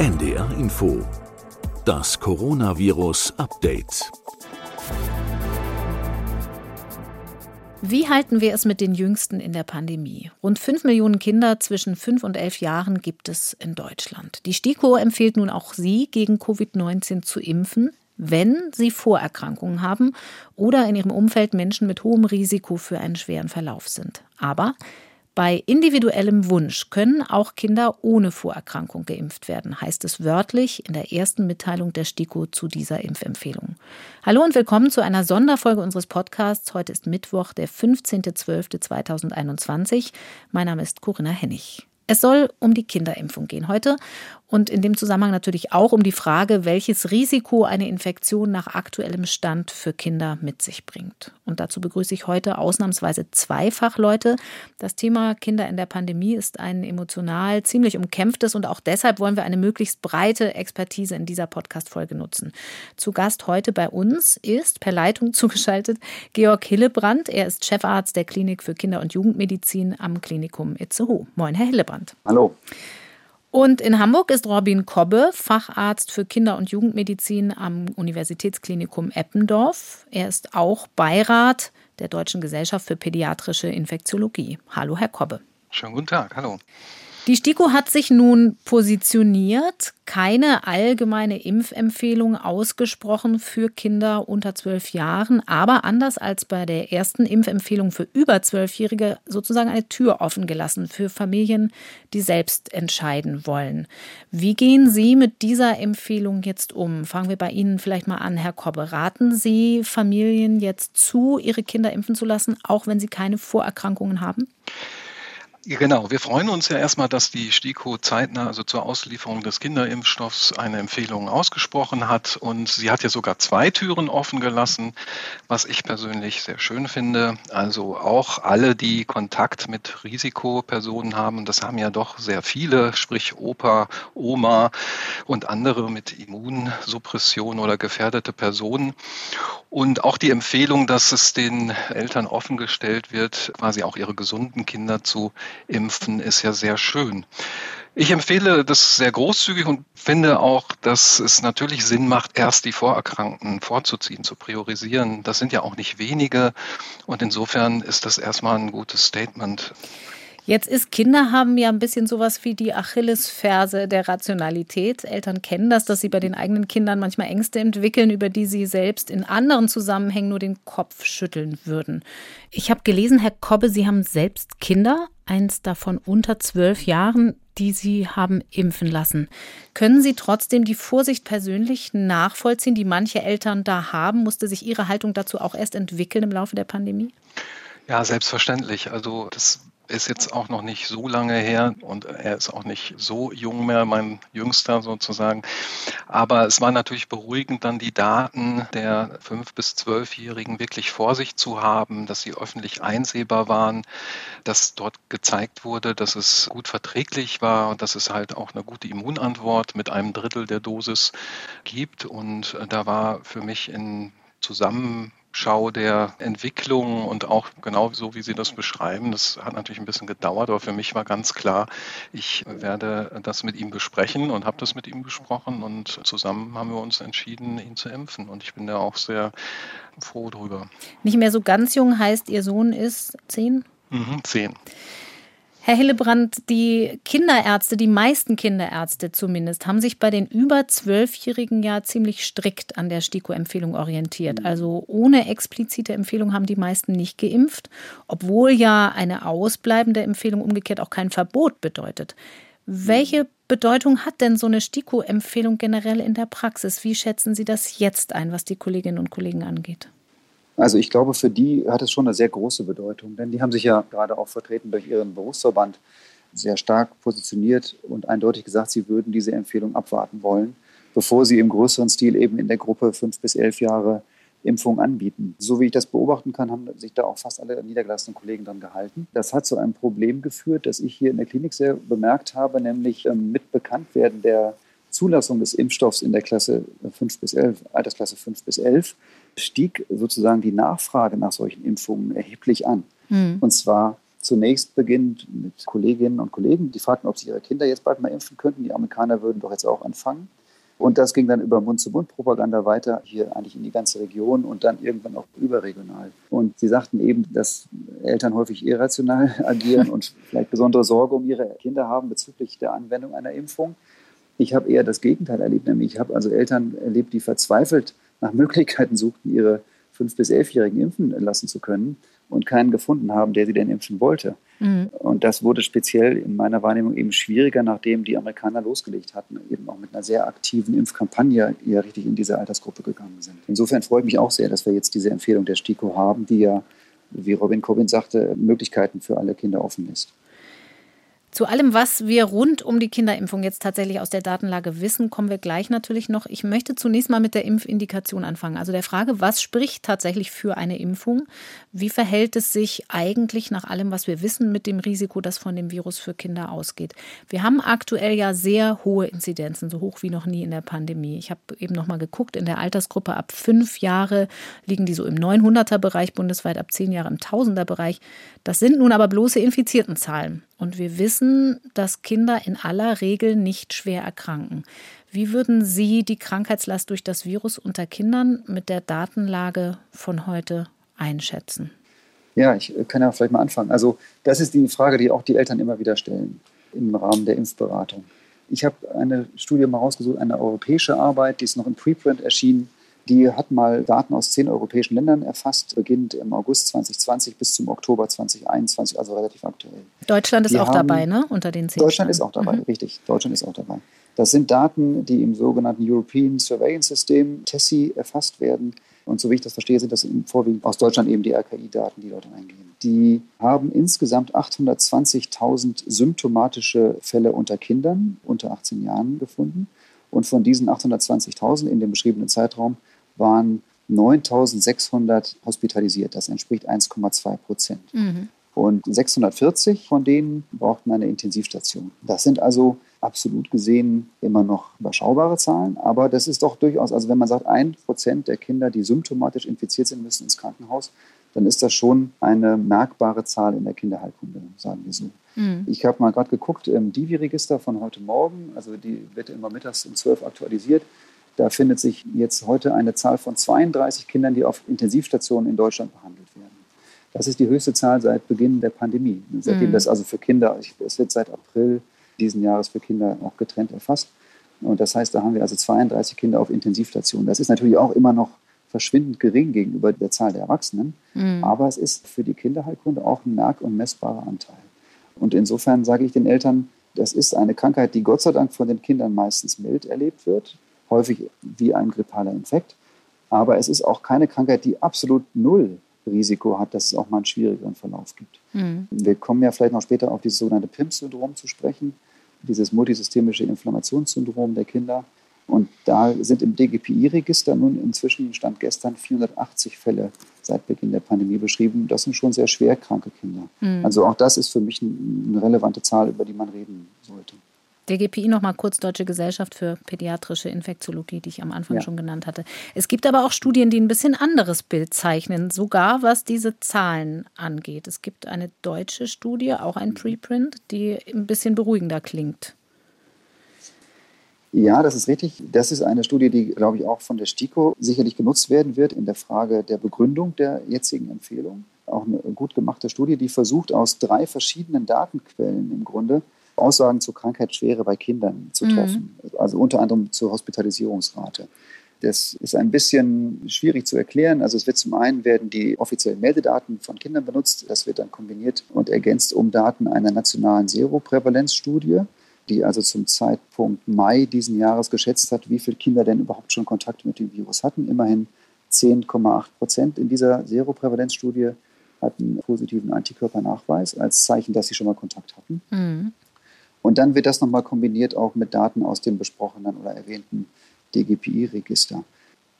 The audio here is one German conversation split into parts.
NDR Info. Das Coronavirus Update. Wie halten wir es mit den Jüngsten in der Pandemie? Rund 5 Millionen Kinder zwischen 5 und 11 Jahren gibt es in Deutschland. Die STIKO empfiehlt nun auch sie, gegen Covid-19 zu impfen, wenn sie Vorerkrankungen haben oder in ihrem Umfeld Menschen mit hohem Risiko für einen schweren Verlauf sind. Aber bei individuellem Wunsch können auch Kinder ohne Vorerkrankung geimpft werden, heißt es wörtlich in der ersten Mitteilung der STIKO zu dieser Impfempfehlung. Hallo und willkommen zu einer Sonderfolge unseres Podcasts. Heute ist Mittwoch, der 15.12.2021. Mein Name ist Corinna Hennig. Es soll um die Kinderimpfung gehen heute und in dem Zusammenhang natürlich auch um die Frage, welches Risiko eine Infektion nach aktuellem Stand für Kinder mit sich bringt. Und dazu begrüße ich heute ausnahmsweise zwei Fachleute. Das Thema Kinder in der Pandemie ist ein emotional ziemlich umkämpftes und auch deshalb wollen wir eine möglichst breite Expertise in dieser Podcast-Folge nutzen. Zu Gast heute bei uns ist per Leitung zugeschaltet Georg Hillebrand. Er ist Chefarzt der Klinik für Kinder- und Jugendmedizin am Klinikum Itzehoe. Moin, Herr Hillebrand. Hallo. Und in Hamburg ist Robin Kobbe, Facharzt für Kinder- und Jugendmedizin am Universitätsklinikum Eppendorf. Er ist auch Beirat der Deutschen Gesellschaft für Pädiatrische Infektiologie. Hallo, Herr Kobbe. Schönen guten Tag, hallo. Die STIKO hat sich nun positioniert, keine allgemeine Impfempfehlung ausgesprochen für Kinder unter zwölf Jahren, aber anders als bei der ersten Impfempfehlung für über zwölfjährige sozusagen eine Tür offen gelassen für Familien, die selbst entscheiden wollen. Wie gehen Sie mit dieser Empfehlung jetzt um? Fangen wir bei Ihnen vielleicht mal an, Herr Kobbe. Raten Sie Familien jetzt zu, ihre Kinder impfen zu lassen, auch wenn sie keine Vorerkrankungen haben? Genau, wir freuen uns ja erstmal, dass die STIKO zeitnah, also zur Auslieferung des Kinderimpfstoffs, eine Empfehlung ausgesprochen hat. Und sie hat ja sogar zwei Türen offen gelassen, was ich persönlich sehr schön finde. Also auch alle, die Kontakt mit Risikopersonen haben, das haben ja doch sehr viele, sprich Opa, Oma und andere mit Immunsuppression oder gefährdete Personen. Und auch die Empfehlung, dass es den Eltern offengestellt wird, quasi auch ihre gesunden Kinder zu impfen, ist ja sehr schön. Ich empfehle das sehr großzügig und finde auch, dass es natürlich Sinn macht, erst die Vorerkrankten vorzuziehen, zu priorisieren. Das sind ja auch nicht wenige und insofern ist das erstmal ein gutes Statement. Jetzt ist Kinder haben ja ein bisschen sowas wie die Achillesferse der Rationalität. Eltern kennen das, dass sie bei den eigenen Kindern manchmal Ängste entwickeln, über die sie selbst in anderen Zusammenhängen nur den Kopf schütteln würden. Ich habe gelesen, Herr Kobbe, Sie haben selbst Kinder, eins davon unter zwölf Jahren, die Sie haben impfen lassen. Können Sie trotzdem die Vorsicht persönlich nachvollziehen, die manche Eltern da haben? Musste sich Ihre Haltung dazu auch erst entwickeln im Laufe der Pandemie? Ja, selbstverständlich. Also das ist jetzt auch noch nicht so lange her und er ist auch nicht so jung mehr, mein Jüngster sozusagen. Aber es war natürlich beruhigend, dann die Daten der fünf bis zwölfjährigen wirklich vor sich zu haben, dass sie öffentlich einsehbar waren, dass dort gezeigt wurde, dass es gut verträglich war und dass es halt auch eine gute Immunantwort mit einem Drittel der Dosis gibt. Und äh, da war für mich in Zusammen Schau der Entwicklung und auch genau so, wie Sie das beschreiben. Das hat natürlich ein bisschen gedauert, aber für mich war ganz klar, ich werde das mit ihm besprechen und habe das mit ihm besprochen und zusammen haben wir uns entschieden, ihn zu impfen. Und ich bin da auch sehr froh drüber. Nicht mehr so ganz jung heißt, Ihr Sohn ist zehn? Mhm, zehn. Herr Hillebrand, die Kinderärzte, die meisten Kinderärzte zumindest, haben sich bei den über Zwölfjährigen ja ziemlich strikt an der STIKO-Empfehlung orientiert. Mhm. Also ohne explizite Empfehlung haben die meisten nicht geimpft, obwohl ja eine ausbleibende Empfehlung umgekehrt auch kein Verbot bedeutet. Welche Bedeutung hat denn so eine STIKO-Empfehlung generell in der Praxis? Wie schätzen Sie das jetzt ein, was die Kolleginnen und Kollegen angeht? Also ich glaube, für die hat es schon eine sehr große Bedeutung, denn die haben sich ja gerade auch vertreten durch ihren Berufsverband sehr stark positioniert und eindeutig gesagt, sie würden diese Empfehlung abwarten wollen, bevor sie im größeren Stil eben in der Gruppe fünf bis elf Jahre Impfung anbieten. So wie ich das beobachten kann, haben sich da auch fast alle niedergelassenen Kollegen dran gehalten. Das hat zu einem Problem geführt, das ich hier in der Klinik sehr bemerkt habe, nämlich ähm, mit Bekanntwerden der Zulassung des Impfstoffs in der Klasse 5 bis 11, Altersklasse 5 bis 11, stieg sozusagen die Nachfrage nach solchen Impfungen erheblich an. Mhm. Und zwar zunächst beginnend mit Kolleginnen und Kollegen, die fragten, ob sie ihre Kinder jetzt bald mal impfen könnten. Die Amerikaner würden doch jetzt auch anfangen. Und das ging dann über Mund-zu-Mund-Propaganda weiter, hier eigentlich in die ganze Region und dann irgendwann auch überregional. Und sie sagten eben, dass Eltern häufig irrational agieren und vielleicht besondere Sorge um ihre Kinder haben bezüglich der Anwendung einer Impfung. Ich habe eher das Gegenteil erlebt, nämlich ich habe also Eltern erlebt, die verzweifelt nach Möglichkeiten suchten, ihre fünf- bis elfjährigen impfen lassen zu können und keinen gefunden haben, der sie denn impfen wollte. Mhm. Und das wurde speziell in meiner Wahrnehmung eben schwieriger, nachdem die Amerikaner losgelegt hatten, eben auch mit einer sehr aktiven Impfkampagne ja richtig in diese Altersgruppe gegangen sind. Insofern freue ich mich auch sehr, dass wir jetzt diese Empfehlung der STIKO haben, die ja, wie Robin Corbin sagte, Möglichkeiten für alle Kinder offen lässt. Zu allem, was wir rund um die Kinderimpfung jetzt tatsächlich aus der Datenlage wissen, kommen wir gleich natürlich noch. Ich möchte zunächst mal mit der Impfindikation anfangen. Also der Frage, was spricht tatsächlich für eine Impfung? Wie verhält es sich eigentlich nach allem, was wir wissen, mit dem Risiko, das von dem Virus für Kinder ausgeht? Wir haben aktuell ja sehr hohe Inzidenzen, so hoch wie noch nie in der Pandemie. Ich habe eben noch mal geguckt, in der Altersgruppe ab fünf Jahre liegen die so im 900er-Bereich, bundesweit ab zehn Jahre im Tausender-Bereich. Das sind nun aber bloße infizierten Zahlen. Und wir wissen, dass Kinder in aller Regel nicht schwer erkranken. Wie würden Sie die Krankheitslast durch das Virus unter Kindern mit der Datenlage von heute einschätzen? Ja, ich kann ja vielleicht mal anfangen. Also das ist die Frage, die auch die Eltern immer wieder stellen im Rahmen der Impfberatung. Ich habe eine Studie mal rausgesucht, eine europäische Arbeit, die ist noch im Preprint erschienen, die hat mal Daten aus zehn europäischen Ländern erfasst, beginnt im August 2020 bis zum Oktober 2021, also relativ aktuell. Deutschland ist die auch haben, dabei, ne? Unter den zehn. Deutschland ist auch dabei, mhm. richtig. Deutschland ist auch dabei. Das sind Daten, die im sogenannten European Surveillance System, TESSI, erfasst werden. Und so wie ich das verstehe, sind das vorwiegend aus Deutschland eben die RKI-Daten, die dort eingehen. Die haben insgesamt 820.000 symptomatische Fälle unter Kindern unter 18 Jahren gefunden. Und von diesen 820.000 in dem beschriebenen Zeitraum waren 9600 hospitalisiert. Das entspricht 1,2 Prozent. Mhm. Und 640 von denen brauchten eine Intensivstation. Das sind also absolut gesehen immer noch überschaubare Zahlen, aber das ist doch durchaus, also wenn man sagt, ein Prozent der Kinder, die symptomatisch infiziert sind, müssen ins Krankenhaus, dann ist das schon eine merkbare Zahl in der Kinderheilkunde, sagen wir so. Mhm. Ich habe mal gerade geguckt im Divi-Register von heute Morgen, also die wird immer mittags um 12 aktualisiert. Da findet sich jetzt heute eine Zahl von 32 Kindern, die auf Intensivstationen in Deutschland behandelt werden. Das ist die höchste Zahl seit Beginn der Pandemie. Seitdem mhm. das also für Kinder, es wird seit April diesen Jahres für Kinder auch getrennt erfasst. Und das heißt, da haben wir also 32 Kinder auf Intensivstationen. Das ist natürlich auch immer noch verschwindend gering gegenüber der Zahl der Erwachsenen. Mhm. Aber es ist für die Kinderheilkunde auch ein merk- und messbarer Anteil. Und insofern sage ich den Eltern, das ist eine Krankheit, die Gott sei Dank von den Kindern meistens mild erlebt wird häufig wie ein grippaler Infekt. Aber es ist auch keine Krankheit, die absolut null Risiko hat, dass es auch mal einen schwierigeren Verlauf gibt. Mhm. Wir kommen ja vielleicht noch später auf dieses sogenannte PIMS-Syndrom zu sprechen, dieses multisystemische Inflammationssyndrom der Kinder. Und da sind im DGPI-Register nun inzwischen, stand gestern, 480 Fälle seit Beginn der Pandemie beschrieben. Das sind schon sehr schwer kranke Kinder. Mhm. Also auch das ist für mich eine relevante Zahl, über die man reden sollte. DGPI noch mal kurz Deutsche Gesellschaft für pädiatrische Infektiologie, die ich am Anfang ja. schon genannt hatte. Es gibt aber auch Studien, die ein bisschen anderes Bild zeichnen, sogar was diese Zahlen angeht. Es gibt eine deutsche Studie, auch ein Preprint, die ein bisschen beruhigender klingt. Ja, das ist richtig. Das ist eine Studie, die, glaube ich, auch von der STIKO sicherlich genutzt werden wird in der Frage der Begründung der jetzigen Empfehlung. Auch eine gut gemachte Studie, die versucht, aus drei verschiedenen Datenquellen im Grunde Aussagen zur Krankheitsschwere bei Kindern zu mhm. treffen, mhm. also unter anderem zur Hospitalisierungsrate. Das ist ein bisschen schwierig zu erklären. Also es wird zum einen werden die offiziellen Meldedaten von Kindern benutzt. Das wird dann kombiniert und ergänzt um Daten einer nationalen Seroprävalenzstudie, die also zum Zeitpunkt Mai diesen Jahres geschätzt hat, wie viele Kinder denn überhaupt schon Kontakt mit dem Virus hatten. Immerhin 10,8 Prozent in dieser Seroprävalenzstudie hatten positiven Antikörpernachweis als Zeichen, dass sie schon mal Kontakt hatten. Mhm. Und dann wird das nochmal kombiniert auch mit Daten aus dem besprochenen oder erwähnten DGPI-Register.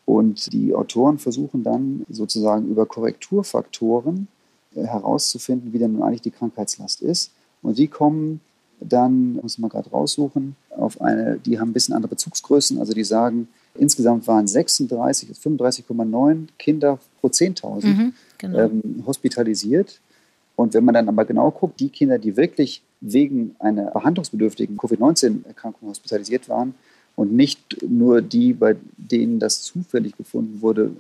Und die Autoren versuchen dann sozusagen über Korrekturfaktoren äh, herauszufinden, wie denn nun eigentlich die Krankheitslast ist. Und die kommen dann, muss man gerade raussuchen, auf eine, die haben ein bisschen andere Bezugsgrößen. Also die sagen, insgesamt waren 36, 35,9 Kinder pro 10.000 mhm, genau. ähm, hospitalisiert. Und wenn man dann aber genau guckt, die Kinder, die wirklich wegen einer behandlungsbedürftigen Covid-19-Erkrankung hospitalisiert waren und nicht nur die, bei denen das zufällig gefunden wurde,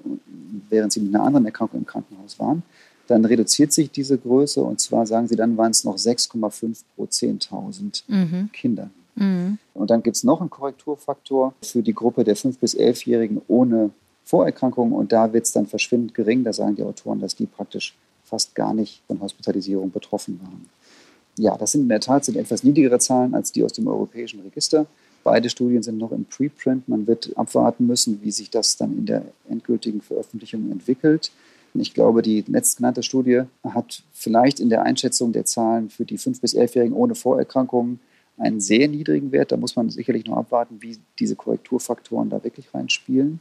während sie mit einer anderen Erkrankung im Krankenhaus waren, dann reduziert sich diese Größe und zwar sagen sie, dann waren es noch 6,5 pro 10.000 mhm. Kinder. Mhm. Und dann gibt es noch einen Korrekturfaktor für die Gruppe der 5- bis 11-Jährigen ohne Vorerkrankungen und da wird es dann verschwindend gering. Da sagen die Autoren, dass die praktisch fast gar nicht von Hospitalisierung betroffen waren. Ja, das sind in der Tat sind etwas niedrigere Zahlen als die aus dem europäischen Register. Beide Studien sind noch im Preprint. Man wird abwarten müssen, wie sich das dann in der endgültigen Veröffentlichung entwickelt. Ich glaube, die letztgenannte Studie hat vielleicht in der Einschätzung der Zahlen für die 5- bis 11-Jährigen ohne Vorerkrankungen einen sehr niedrigen Wert. Da muss man sicherlich noch abwarten, wie diese Korrekturfaktoren da wirklich reinspielen.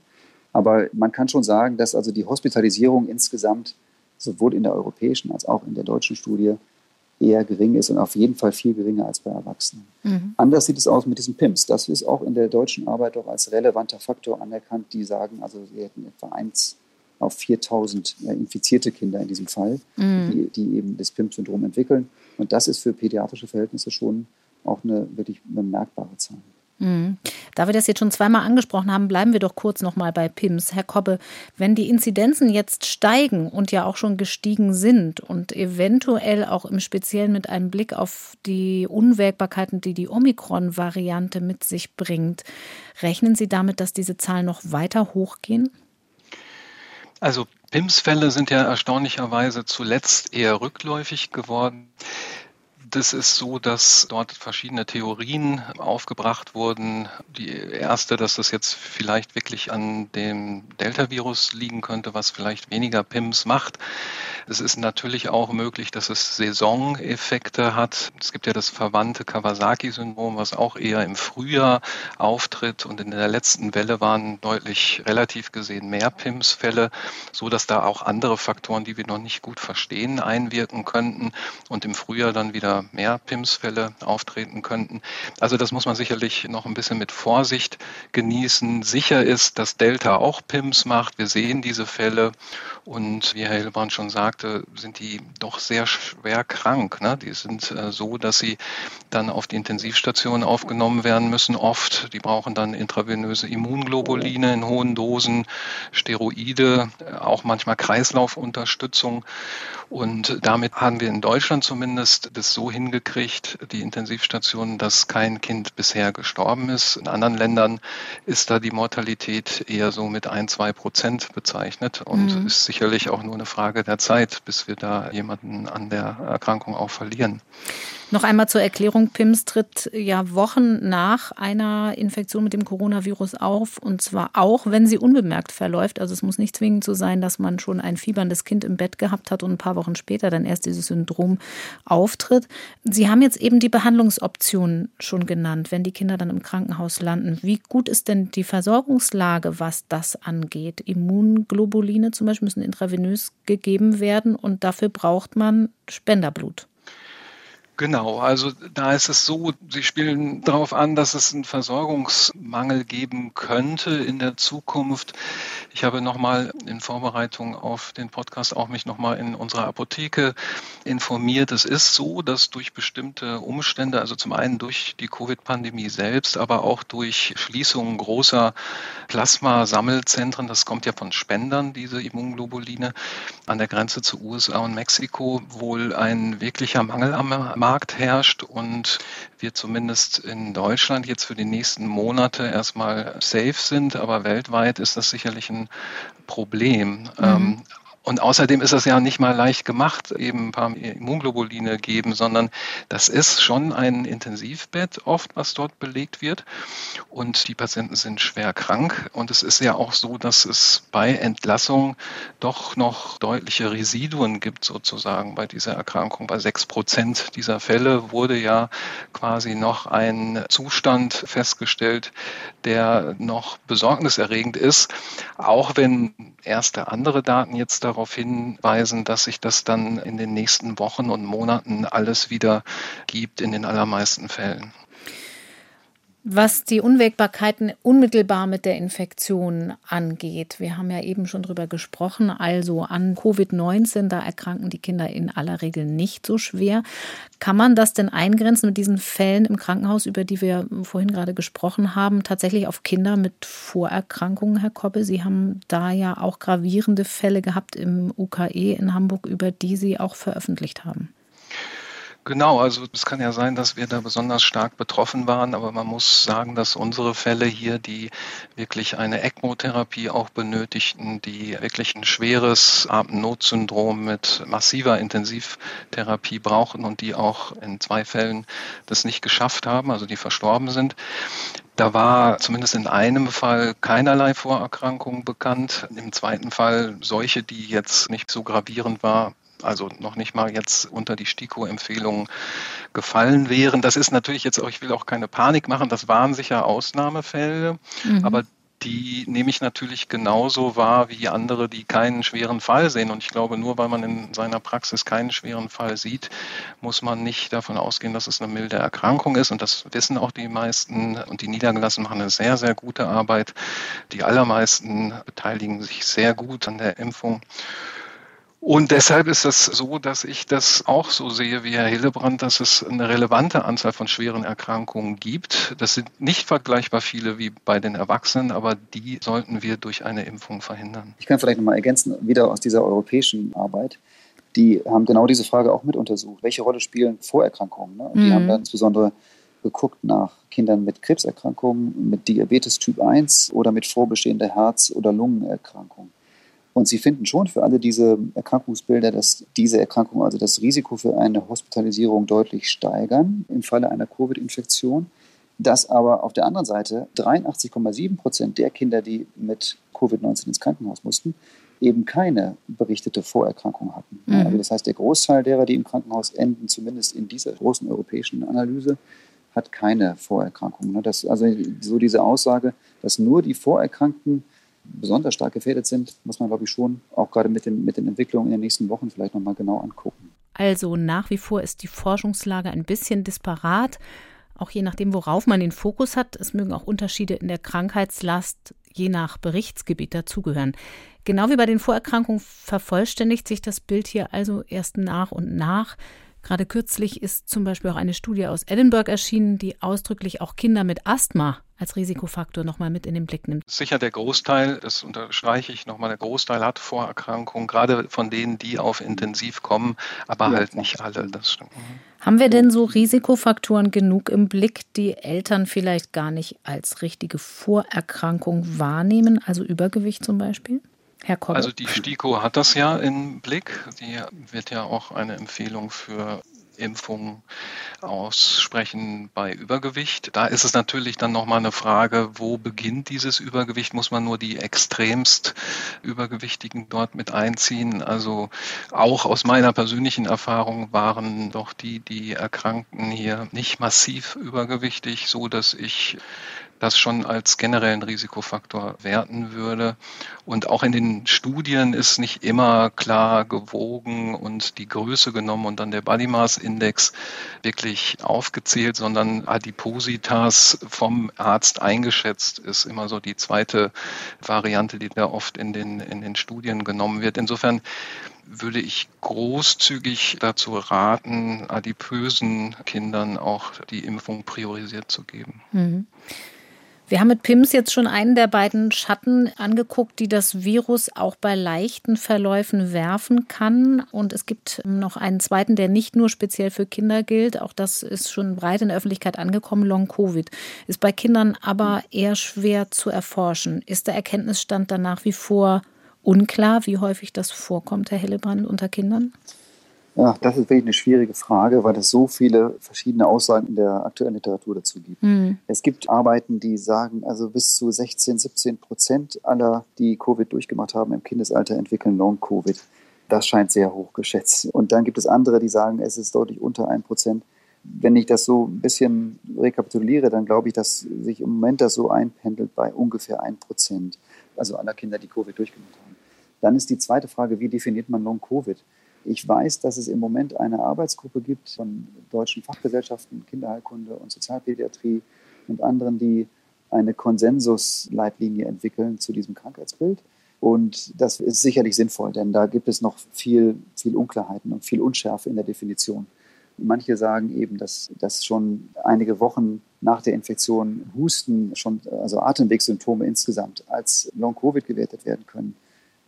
Aber man kann schon sagen, dass also die Hospitalisierung insgesamt sowohl in der europäischen als auch in der deutschen Studie eher gering ist und auf jeden Fall viel geringer als bei Erwachsenen. Mhm. Anders sieht es aus mit diesen PIMS. Das ist auch in der deutschen Arbeit doch als relevanter Faktor anerkannt. Die sagen, also wir hätten etwa 1 auf 4000 äh, infizierte Kinder in diesem Fall, mhm. die, die, eben das PIMS-Syndrom entwickeln. Und das ist für pädiatrische Verhältnisse schon auch eine wirklich bemerkbare Zahl. Mhm. Da wir das jetzt schon zweimal angesprochen haben, bleiben wir doch kurz nochmal bei PIMS. Herr Kobbe, wenn die Inzidenzen jetzt steigen und ja auch schon gestiegen sind und eventuell auch im Speziellen mit einem Blick auf die Unwägbarkeiten, die die Omikron-Variante mit sich bringt, rechnen Sie damit, dass diese Zahlen noch weiter hochgehen? Also PIMS-Fälle sind ja erstaunlicherweise zuletzt eher rückläufig geworden. Das ist so, dass dort verschiedene Theorien aufgebracht wurden. Die erste, dass das jetzt vielleicht wirklich an dem Delta-Virus liegen könnte, was vielleicht weniger PIMS macht. Es ist natürlich auch möglich, dass es Saisoneffekte hat. Es gibt ja das verwandte Kawasaki-Syndrom, was auch eher im Frühjahr auftritt. Und in der letzten Welle waren deutlich relativ gesehen mehr PIMS-Fälle, so dass da auch andere Faktoren, die wir noch nicht gut verstehen, einwirken könnten und im Frühjahr dann wieder mehr PIMS-Fälle auftreten könnten. Also das muss man sicherlich noch ein bisschen mit Vorsicht genießen. Sicher ist, dass Delta auch PIMS macht. Wir sehen diese Fälle und wie Herr Hilbrand schon sagte, sind die doch sehr schwer krank. Ne? Die sind äh, so, dass sie dann auf die Intensivstation aufgenommen werden müssen. Oft, die brauchen dann intravenöse Immunglobuline in hohen Dosen, Steroide, äh, auch manchmal Kreislaufunterstützung. Und damit haben wir in Deutschland zumindest das so hingekriegt, die Intensivstationen, dass kein Kind bisher gestorben ist. In anderen Ländern ist da die Mortalität eher so mit ein, zwei Prozent bezeichnet und mhm. ist sicherlich auch nur eine Frage der Zeit, bis wir da jemanden an der Erkrankung auch verlieren. Noch einmal zur Erklärung, PIMS tritt ja Wochen nach einer Infektion mit dem Coronavirus auf und zwar auch, wenn sie unbemerkt verläuft. Also es muss nicht zwingend so sein, dass man schon ein fieberndes Kind im Bett gehabt hat und ein paar Wochen später dann erst dieses Syndrom auftritt. Sie haben jetzt eben die Behandlungsoptionen schon genannt, wenn die Kinder dann im Krankenhaus landen. Wie gut ist denn die Versorgungslage, was das angeht? Immunglobuline zum Beispiel müssen intravenös gegeben werden und dafür braucht man Spenderblut. Genau, also da ist es so, Sie spielen darauf an, dass es einen Versorgungsmangel geben könnte in der Zukunft. Ich habe nochmal in Vorbereitung auf den Podcast auch mich nochmal in unserer Apotheke informiert. Es ist so, dass durch bestimmte Umstände, also zum einen durch die Covid-Pandemie selbst, aber auch durch Schließungen großer Plasmasammelzentren, das kommt ja von Spendern, diese Immunglobuline, an der Grenze zu USA und Mexiko wohl ein wirklicher Mangel am Markt Markt herrscht und wir zumindest in Deutschland jetzt für die nächsten Monate erstmal safe sind, aber weltweit ist das sicherlich ein Problem. Mhm. Ähm, und außerdem ist es ja nicht mal leicht gemacht, eben ein paar Immunglobuline geben, sondern das ist schon ein Intensivbett oft, was dort belegt wird. Und die Patienten sind schwer krank. Und es ist ja auch so, dass es bei Entlassung doch noch deutliche Residuen gibt, sozusagen bei dieser Erkrankung. Bei sechs Prozent dieser Fälle wurde ja quasi noch ein Zustand festgestellt, der noch besorgniserregend ist, auch wenn erste andere Daten jetzt darauf hinweisen, dass sich das dann in den nächsten Wochen und Monaten alles wieder gibt in den allermeisten Fällen. Was die Unwägbarkeiten unmittelbar mit der Infektion angeht, wir haben ja eben schon drüber gesprochen, also an Covid-19, da erkranken die Kinder in aller Regel nicht so schwer. Kann man das denn eingrenzen mit diesen Fällen im Krankenhaus, über die wir vorhin gerade gesprochen haben, tatsächlich auf Kinder mit Vorerkrankungen, Herr Koppe? Sie haben da ja auch gravierende Fälle gehabt im UKE in Hamburg, über die Sie auch veröffentlicht haben. Genau, also es kann ja sein, dass wir da besonders stark betroffen waren, aber man muss sagen, dass unsere Fälle hier, die wirklich eine ECMO-Therapie auch benötigten, die wirklich ein schweres Atemnotsyndrom mit massiver Intensivtherapie brauchen und die auch in zwei Fällen das nicht geschafft haben, also die verstorben sind, da war zumindest in einem Fall keinerlei Vorerkrankung bekannt. Im zweiten Fall solche, die jetzt nicht so gravierend war, also noch nicht mal jetzt unter die STIKO-Empfehlungen gefallen wären. Das ist natürlich jetzt auch, ich will auch keine Panik machen, das waren sicher Ausnahmefälle, mhm. aber die nehme ich natürlich genauso wahr wie andere, die keinen schweren Fall sehen. Und ich glaube, nur weil man in seiner Praxis keinen schweren Fall sieht, muss man nicht davon ausgehen, dass es eine milde Erkrankung ist. Und das wissen auch die meisten. Und die Niedergelassenen machen eine sehr, sehr gute Arbeit. Die allermeisten beteiligen sich sehr gut an der Impfung. Und deshalb ist es so, dass ich das auch so sehe wie Herr Hillebrand, dass es eine relevante Anzahl von schweren Erkrankungen gibt. Das sind nicht vergleichbar viele wie bei den Erwachsenen, aber die sollten wir durch eine Impfung verhindern. Ich kann vielleicht nochmal ergänzen, wieder aus dieser europäischen Arbeit. Die haben genau diese Frage auch mit untersucht. Welche Rolle spielen Vorerkrankungen? Ne? Und die mhm. haben dann insbesondere geguckt nach Kindern mit Krebserkrankungen, mit Diabetes Typ 1 oder mit vorbestehender Herz- oder Lungenerkrankung. Und sie finden schon für alle diese Erkrankungsbilder, dass diese Erkrankungen also das Risiko für eine Hospitalisierung deutlich steigern im Falle einer Covid-Infektion. Dass aber auf der anderen Seite 83,7 Prozent der Kinder, die mit Covid-19 ins Krankenhaus mussten, eben keine berichtete Vorerkrankung hatten. Mhm. Also das heißt, der Großteil derer, die im Krankenhaus enden, zumindest in dieser großen europäischen Analyse, hat keine Vorerkrankung. Das, also so diese Aussage, dass nur die Vorerkrankten besonders stark gefährdet sind, muss man, glaube ich, schon auch gerade mit den, mit den Entwicklungen in den nächsten Wochen vielleicht nochmal genau angucken. Also nach wie vor ist die Forschungslage ein bisschen disparat, auch je nachdem, worauf man den Fokus hat. Es mögen auch Unterschiede in der Krankheitslast je nach Berichtsgebiet dazugehören. Genau wie bei den Vorerkrankungen vervollständigt sich das Bild hier also erst nach und nach. Gerade kürzlich ist zum Beispiel auch eine Studie aus Edinburgh erschienen, die ausdrücklich auch Kinder mit Asthma als Risikofaktor nochmal mit in den Blick nimmt. Sicher der Großteil, das unterstreiche ich nochmal, der Großteil hat Vorerkrankungen, gerade von denen, die auf Intensiv kommen, aber ja. halt nicht alle, das stimmt. Haben wir denn so Risikofaktoren genug im Blick, die Eltern vielleicht gar nicht als richtige Vorerkrankung wahrnehmen, also Übergewicht zum Beispiel? Also die STIKO hat das ja im Blick. Die wird ja auch eine Empfehlung für Impfung aussprechen bei Übergewicht. Da ist es natürlich dann nochmal eine Frage, wo beginnt dieses Übergewicht? Muss man nur die extremst Übergewichtigen dort mit einziehen? Also auch aus meiner persönlichen Erfahrung waren doch die, die Erkrankten hier nicht massiv übergewichtig, so dass ich das schon als generellen Risikofaktor werten würde. Und auch in den Studien ist nicht immer klar gewogen und die Größe genommen und dann der Body Mass Index wirklich aufgezählt, sondern Adipositas vom Arzt eingeschätzt ist immer so die zweite Variante, die da oft in den, in den Studien genommen wird. Insofern würde ich großzügig dazu raten, adipösen Kindern auch die Impfung priorisiert zu geben. Mhm. Wir haben mit PIMS jetzt schon einen der beiden Schatten angeguckt, die das Virus auch bei leichten Verläufen werfen kann. Und es gibt noch einen zweiten, der nicht nur speziell für Kinder gilt. Auch das ist schon breit in der Öffentlichkeit angekommen. Long-Covid ist bei Kindern aber eher schwer zu erforschen. Ist der Erkenntnisstand dann nach wie vor unklar, wie häufig das vorkommt, Herr Hillebrand, unter Kindern? Ja, das ist wirklich eine schwierige Frage, weil es so viele verschiedene Aussagen in der aktuellen Literatur dazu gibt. Mhm. Es gibt Arbeiten, die sagen, also bis zu 16, 17 Prozent aller, die Covid durchgemacht haben im Kindesalter, entwickeln Long-Covid. Das scheint sehr hoch geschätzt. Und dann gibt es andere, die sagen, es ist deutlich unter 1 Prozent. Wenn ich das so ein bisschen rekapituliere, dann glaube ich, dass sich im Moment das so einpendelt bei ungefähr 1 Prozent, also aller Kinder, die Covid durchgemacht haben. Dann ist die zweite Frage, wie definiert man Long-Covid? Ich weiß, dass es im Moment eine Arbeitsgruppe gibt von deutschen Fachgesellschaften Kinderheilkunde und Sozialpädiatrie, und anderen, die eine Konsensusleitlinie entwickeln zu diesem Krankheitsbild. Und das ist sicherlich sinnvoll, denn da gibt es noch viel, viel Unklarheiten und viel Unschärfe in der Definition. Manche sagen eben, dass, dass schon einige Wochen nach der Infektion Husten, schon, also Atemwegssymptome insgesamt als Long-Covid gewertet werden können.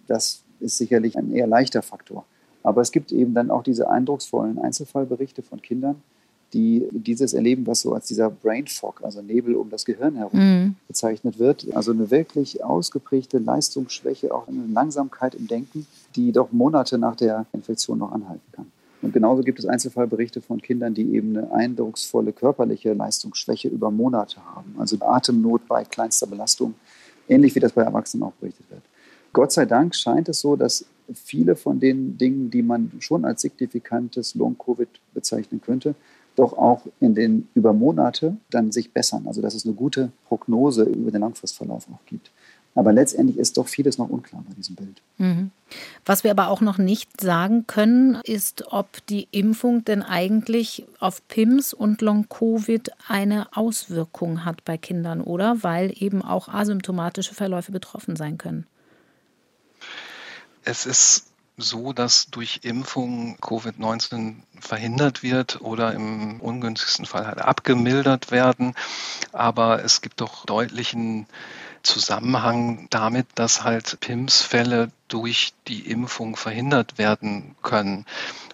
Das ist sicherlich ein eher leichter Faktor. Aber es gibt eben dann auch diese eindrucksvollen Einzelfallberichte von Kindern, die dieses erleben, was so als dieser Brain Fog, also Nebel um das Gehirn herum mhm. bezeichnet wird. Also eine wirklich ausgeprägte Leistungsschwäche, auch eine Langsamkeit im Denken, die doch Monate nach der Infektion noch anhalten kann. Und genauso gibt es Einzelfallberichte von Kindern, die eben eine eindrucksvolle körperliche Leistungsschwäche über Monate haben. Also Atemnot bei kleinster Belastung, ähnlich wie das bei Erwachsenen auch berichtet wird. Gott sei Dank scheint es so, dass viele von den Dingen, die man schon als signifikantes Long-Covid bezeichnen könnte, doch auch in den über Monate dann sich bessern. Also dass es eine gute Prognose über den Langfristverlauf auch gibt. Aber letztendlich ist doch vieles noch unklar bei diesem Bild. Mhm. Was wir aber auch noch nicht sagen können, ist, ob die Impfung denn eigentlich auf PIMS und Long-Covid eine Auswirkung hat bei Kindern, oder? Weil eben auch asymptomatische Verläufe betroffen sein können. Es ist so, dass durch Impfung Covid-19 verhindert wird oder im ungünstigsten Fall halt abgemildert werden. Aber es gibt doch deutlichen Zusammenhang damit, dass halt PIMS-Fälle durch die Impfung verhindert werden können.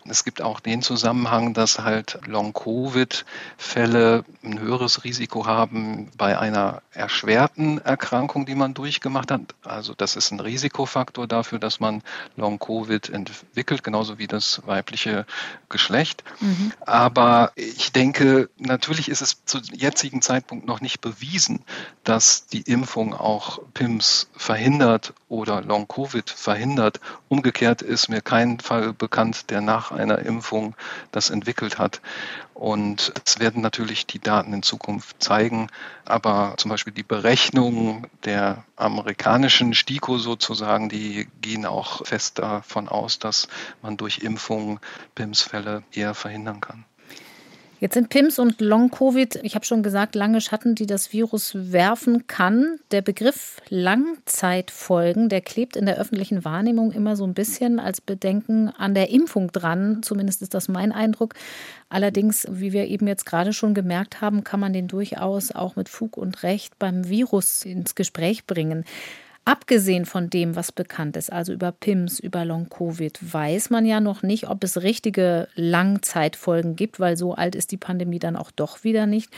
Es gibt auch den Zusammenhang, dass halt Long-Covid-Fälle ein höheres Risiko haben bei einer erschwerten Erkrankung, die man durchgemacht hat. Also das ist ein Risikofaktor dafür, dass man Long-Covid entwickelt, genauso wie das weibliche Geschlecht. Mhm. Aber ich denke, natürlich ist es zu jetzigen Zeitpunkt noch nicht bewiesen, dass die Impfung auch PIMS verhindert oder Long-Covid verhindert. Umgekehrt ist mir kein Fall bekannt, der nach einer Impfung das entwickelt hat. Und es werden natürlich die Daten in Zukunft zeigen, aber zum Beispiel die Berechnungen der amerikanischen STIKO sozusagen, die gehen auch fest davon aus, dass man durch Impfungen PIMS-Fälle eher verhindern kann. Jetzt sind PIMS und Long-Covid, ich habe schon gesagt, lange Schatten, die das Virus werfen kann. Der Begriff Langzeitfolgen, der klebt in der öffentlichen Wahrnehmung immer so ein bisschen als Bedenken an der Impfung dran. Zumindest ist das mein Eindruck. Allerdings, wie wir eben jetzt gerade schon gemerkt haben, kann man den durchaus auch mit Fug und Recht beim Virus ins Gespräch bringen. Abgesehen von dem, was bekannt ist, also über PIMS, über Long-Covid, weiß man ja noch nicht, ob es richtige Langzeitfolgen gibt, weil so alt ist die Pandemie dann auch doch wieder nicht.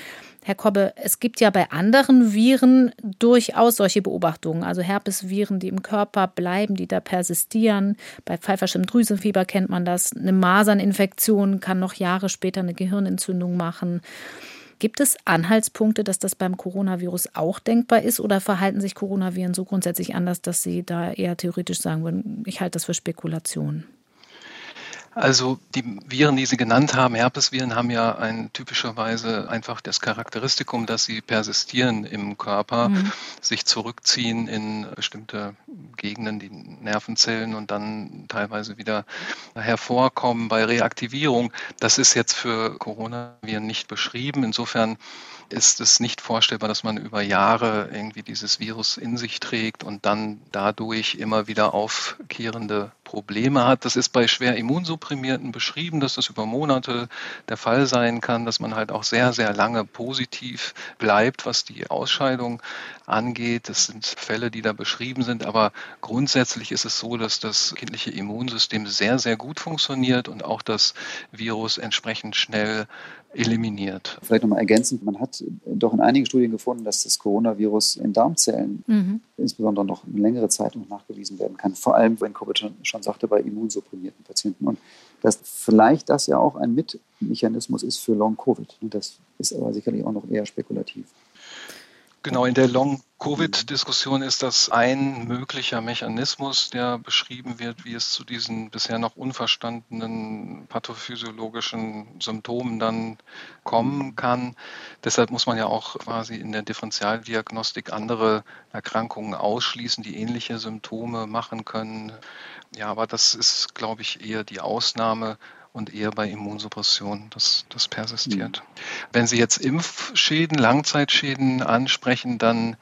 Herr Kobbe, es gibt ja bei anderen Viren durchaus solche Beobachtungen, also Herpesviren, die im Körper bleiben, die da persistieren. Bei pfeiferschem Drüsenfieber kennt man das. Eine Maserninfektion kann noch Jahre später eine Gehirnentzündung machen. Gibt es Anhaltspunkte, dass das beim Coronavirus auch denkbar ist oder verhalten sich Coronaviren so grundsätzlich anders, dass Sie da eher theoretisch sagen würden, ich halte das für Spekulation? Also die Viren, die Sie genannt haben, Herpesviren, haben ja ein typischerweise einfach das Charakteristikum, dass sie persistieren im Körper, mhm. sich zurückziehen in bestimmte Gegenden, die Nervenzellen und dann teilweise wieder hervorkommen bei Reaktivierung. Das ist jetzt für Coronaviren nicht beschrieben. Insofern ist es nicht vorstellbar, dass man über Jahre irgendwie dieses Virus in sich trägt und dann dadurch immer wieder aufkehrende Probleme hat. Das ist bei schwer Immunsupprimierten beschrieben, dass das über Monate der Fall sein kann, dass man halt auch sehr, sehr lange positiv bleibt, was die Ausscheidung angeht. Das sind Fälle, die da beschrieben sind, aber grundsätzlich ist es so, dass das kindliche Immunsystem sehr, sehr gut funktioniert und auch das Virus entsprechend schnell eliminiert. Vielleicht nochmal ergänzend, man hat doch in einigen Studien gefunden, dass das Coronavirus in Darmzellen mhm. insbesondere noch eine längere Zeit noch nachgewiesen werden kann. Vor allem, wenn Covid schon, schon sagte, bei immunsupprimierten Patienten. Und dass vielleicht das ja auch ein Mitmechanismus ist für Long-Covid. Das ist aber sicherlich auch noch eher spekulativ. Genau, in der Long-Covid-Diskussion ist das ein möglicher Mechanismus, der beschrieben wird, wie es zu diesen bisher noch unverstandenen pathophysiologischen Symptomen dann kommen kann. Deshalb muss man ja auch quasi in der Differentialdiagnostik andere Erkrankungen ausschließen, die ähnliche Symptome machen können. Ja, aber das ist, glaube ich, eher die Ausnahme und eher bei Immunsuppression, das, das persistiert. Mhm. Wenn Sie jetzt Impfschäden, Langzeitschäden ansprechen, dann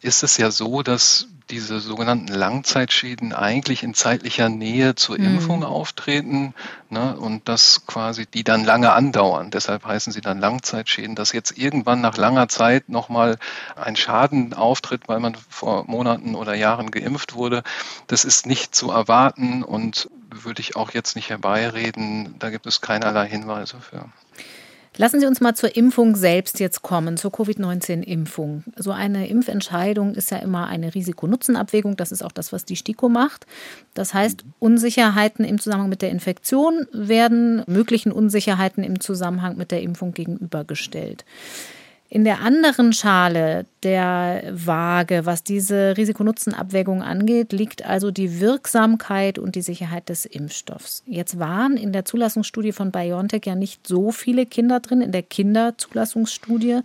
ist es ja so, dass diese sogenannten Langzeitschäden eigentlich in zeitlicher Nähe zur mhm. Impfung auftreten ne, und das quasi die dann lange andauern. Deshalb heißen sie dann Langzeitschäden, dass jetzt irgendwann nach langer Zeit nochmal ein Schaden auftritt, weil man vor Monaten oder Jahren geimpft wurde. Das ist nicht zu erwarten und würde ich auch jetzt nicht herbeireden. Da gibt es keinerlei Hinweise für. Lassen Sie uns mal zur Impfung selbst jetzt kommen, zur Covid-19-Impfung. So eine Impfentscheidung ist ja immer eine Risiko-Nutzen-Abwägung. Das ist auch das, was die STIKO macht. Das heißt, Unsicherheiten im Zusammenhang mit der Infektion werden möglichen Unsicherheiten im Zusammenhang mit der Impfung gegenübergestellt. In der anderen Schale der Waage, was diese Risiko-Nutzen-Abwägung angeht, liegt also die Wirksamkeit und die Sicherheit des Impfstoffs. Jetzt waren in der Zulassungsstudie von BioNTech ja nicht so viele Kinder drin, in der Kinderzulassungsstudie.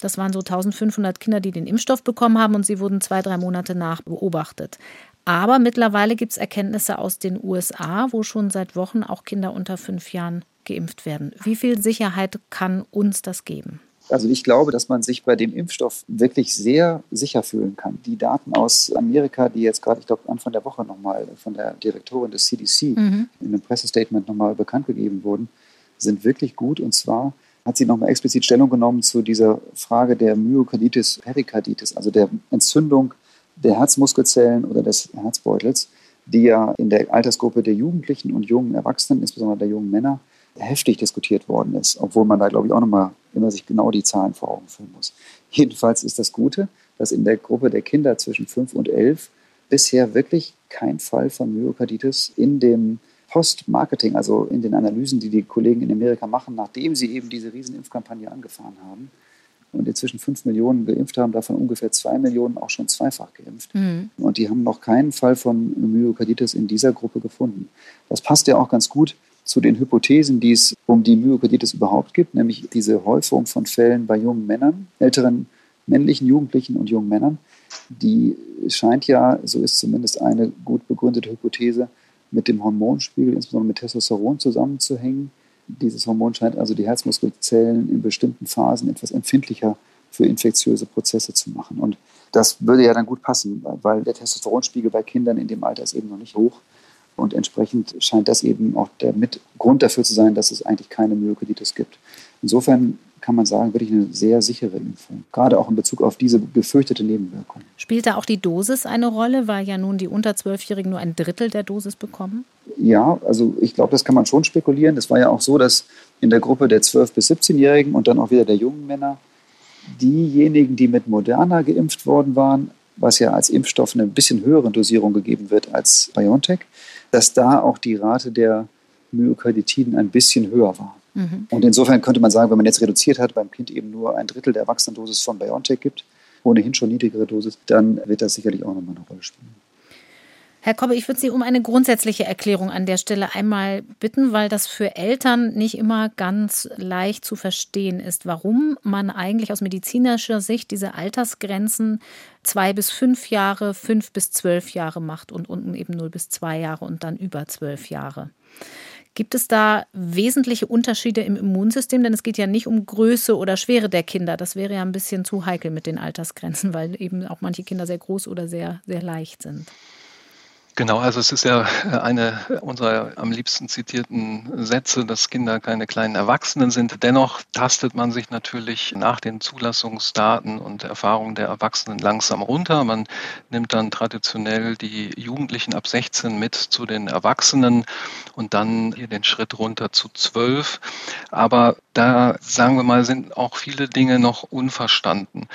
Das waren so 1500 Kinder, die den Impfstoff bekommen haben und sie wurden zwei, drei Monate nach beobachtet. Aber mittlerweile gibt es Erkenntnisse aus den USA, wo schon seit Wochen auch Kinder unter fünf Jahren geimpft werden. Wie viel Sicherheit kann uns das geben? Also ich glaube, dass man sich bei dem Impfstoff wirklich sehr sicher fühlen kann. Die Daten aus Amerika, die jetzt gerade, ich glaube, Anfang der Woche nochmal von der Direktorin des CDC mhm. in einem Pressestatement nochmal bekannt gegeben wurden, sind wirklich gut. Und zwar hat sie nochmal explizit Stellung genommen zu dieser Frage der Myokarditis perikarditis, also der Entzündung der Herzmuskelzellen oder des Herzbeutels, die ja in der Altersgruppe der Jugendlichen und jungen Erwachsenen, insbesondere der jungen Männer, heftig diskutiert worden ist, obwohl man da, glaube ich, auch nochmal immer sich genau die Zahlen vor Augen führen muss. Jedenfalls ist das Gute, dass in der Gruppe der Kinder zwischen 5 und 11 bisher wirklich kein Fall von Myokarditis in dem Post-Marketing, also in den Analysen, die die Kollegen in Amerika machen, nachdem sie eben diese Riesenimpfkampagne angefahren haben und inzwischen 5 Millionen geimpft haben, davon ungefähr 2 Millionen auch schon zweifach geimpft. Mhm. Und die haben noch keinen Fall von Myokarditis in dieser Gruppe gefunden. Das passt ja auch ganz gut zu den Hypothesen, die es um die Myokarditis überhaupt gibt, nämlich diese Häufung von Fällen bei jungen Männern, älteren männlichen Jugendlichen und jungen Männern. Die scheint ja, so ist zumindest eine gut begründete Hypothese, mit dem Hormonspiegel, insbesondere mit Testosteron, zusammenzuhängen. Dieses Hormon scheint also die Herzmuskelzellen in bestimmten Phasen etwas empfindlicher für infektiöse Prozesse zu machen. Und das würde ja dann gut passen, weil der Testosteronspiegel bei Kindern in dem Alter ist eben noch nicht hoch. Und entsprechend scheint das eben auch der mit Grund dafür zu sein, dass es eigentlich keine Myokarditis gibt. Insofern kann man sagen, wirklich eine sehr sichere Impfung, gerade auch in Bezug auf diese befürchtete Nebenwirkung. Spielt da auch die Dosis eine Rolle, weil ja nun die unter Zwölfjährigen nur ein Drittel der Dosis bekommen? Ja, also ich glaube, das kann man schon spekulieren. Es war ja auch so, dass in der Gruppe der 12- bis 17-Jährigen und dann auch wieder der jungen Männer diejenigen, die mit Moderna geimpft worden waren, was ja als Impfstoff eine bisschen höhere Dosierung gegeben wird als BioNTech, dass da auch die Rate der Myokarditiden ein bisschen höher war. Mhm. Und insofern könnte man sagen, wenn man jetzt reduziert hat, beim Kind eben nur ein Drittel der Erwachsenendosis von BioNTech gibt, ohnehin schon niedrigere Dosis, dann wird das sicherlich auch nochmal eine Rolle spielen. Herr Kobbe, ich würde Sie um eine grundsätzliche Erklärung an der Stelle einmal bitten, weil das für Eltern nicht immer ganz leicht zu verstehen ist, warum man eigentlich aus medizinischer Sicht diese Altersgrenzen zwei bis fünf Jahre, fünf bis zwölf Jahre macht und unten eben null bis zwei Jahre und dann über zwölf Jahre. Gibt es da wesentliche Unterschiede im Immunsystem? Denn es geht ja nicht um Größe oder Schwere der Kinder. Das wäre ja ein bisschen zu heikel mit den Altersgrenzen, weil eben auch manche Kinder sehr groß oder sehr, sehr leicht sind. Genau, also es ist ja eine unserer am liebsten zitierten Sätze, dass Kinder keine kleinen Erwachsenen sind. Dennoch tastet man sich natürlich nach den Zulassungsdaten und Erfahrungen der Erwachsenen langsam runter. Man nimmt dann traditionell die Jugendlichen ab 16 mit zu den Erwachsenen und dann hier den Schritt runter zu 12. Aber da, sagen wir mal, sind auch viele Dinge noch unverstanden.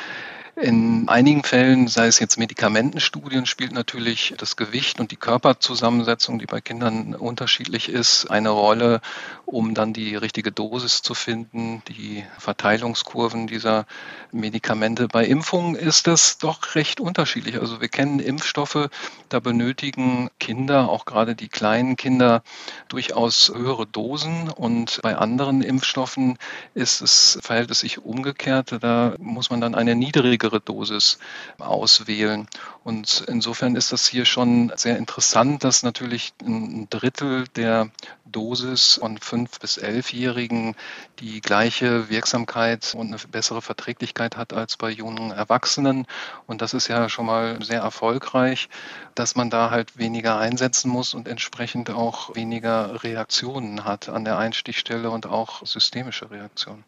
In einigen Fällen, sei es jetzt Medikamentenstudien, spielt natürlich das Gewicht und die Körperzusammensetzung, die bei Kindern unterschiedlich ist, eine Rolle, um dann die richtige Dosis zu finden, die Verteilungskurven dieser Medikamente. Bei Impfungen ist das doch recht unterschiedlich. Also wir kennen Impfstoffe, da benötigen Kinder, auch gerade die kleinen Kinder, durchaus höhere Dosen und bei anderen Impfstoffen ist es, verhält es sich umgekehrt. Da muss man dann eine niedrige niedrigere Dosis auswählen. Und insofern ist das hier schon sehr interessant, dass natürlich ein Drittel der Dosis von fünf bis elfjährigen die gleiche Wirksamkeit und eine bessere Verträglichkeit hat als bei jungen Erwachsenen. Und das ist ja schon mal sehr erfolgreich, dass man da halt weniger einsetzen muss und entsprechend auch weniger Reaktionen hat an der Einstichstelle und auch systemische Reaktionen.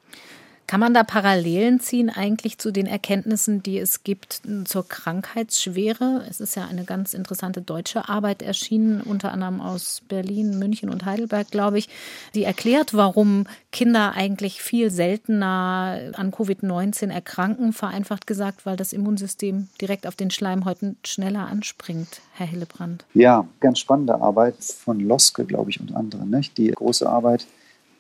Kann man da Parallelen ziehen eigentlich zu den Erkenntnissen, die es gibt zur Krankheitsschwere? Es ist ja eine ganz interessante deutsche Arbeit erschienen, unter anderem aus Berlin, München und Heidelberg, glaube ich, die erklärt, warum Kinder eigentlich viel seltener an Covid-19 erkranken, vereinfacht gesagt, weil das Immunsystem direkt auf den Schleimhäuten schneller anspringt. Herr Hillebrand. Ja, ganz spannende Arbeit von Loske, glaube ich, und anderen. Nicht? Die große Arbeit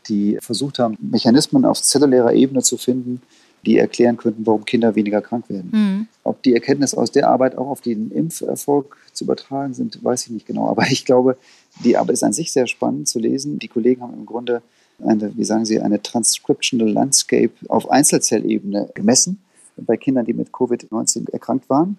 die versucht haben, Mechanismen auf zellulärer Ebene zu finden, die erklären könnten, warum Kinder weniger krank werden. Mhm. Ob die Erkenntnisse aus der Arbeit auch auf den Impferfolg zu übertragen sind, weiß ich nicht genau. Aber ich glaube, die Arbeit ist an sich sehr spannend zu lesen. Die Kollegen haben im Grunde eine, wie sagen Sie, eine Transcriptional Landscape auf Einzelzellebene gemessen bei Kindern, die mit Covid-19 erkrankt waren.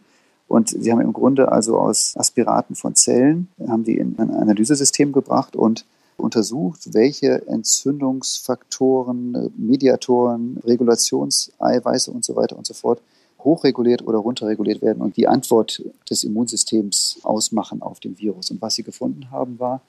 Und sie haben im Grunde also aus Aspiraten von Zellen, haben die in ein Analysesystem gebracht und untersucht, welche Entzündungsfaktoren, Mediatoren, Regulationseiweiße und so weiter und so fort hochreguliert oder runterreguliert werden und die Antwort des Immunsystems ausmachen auf den Virus. Und was sie gefunden haben, war,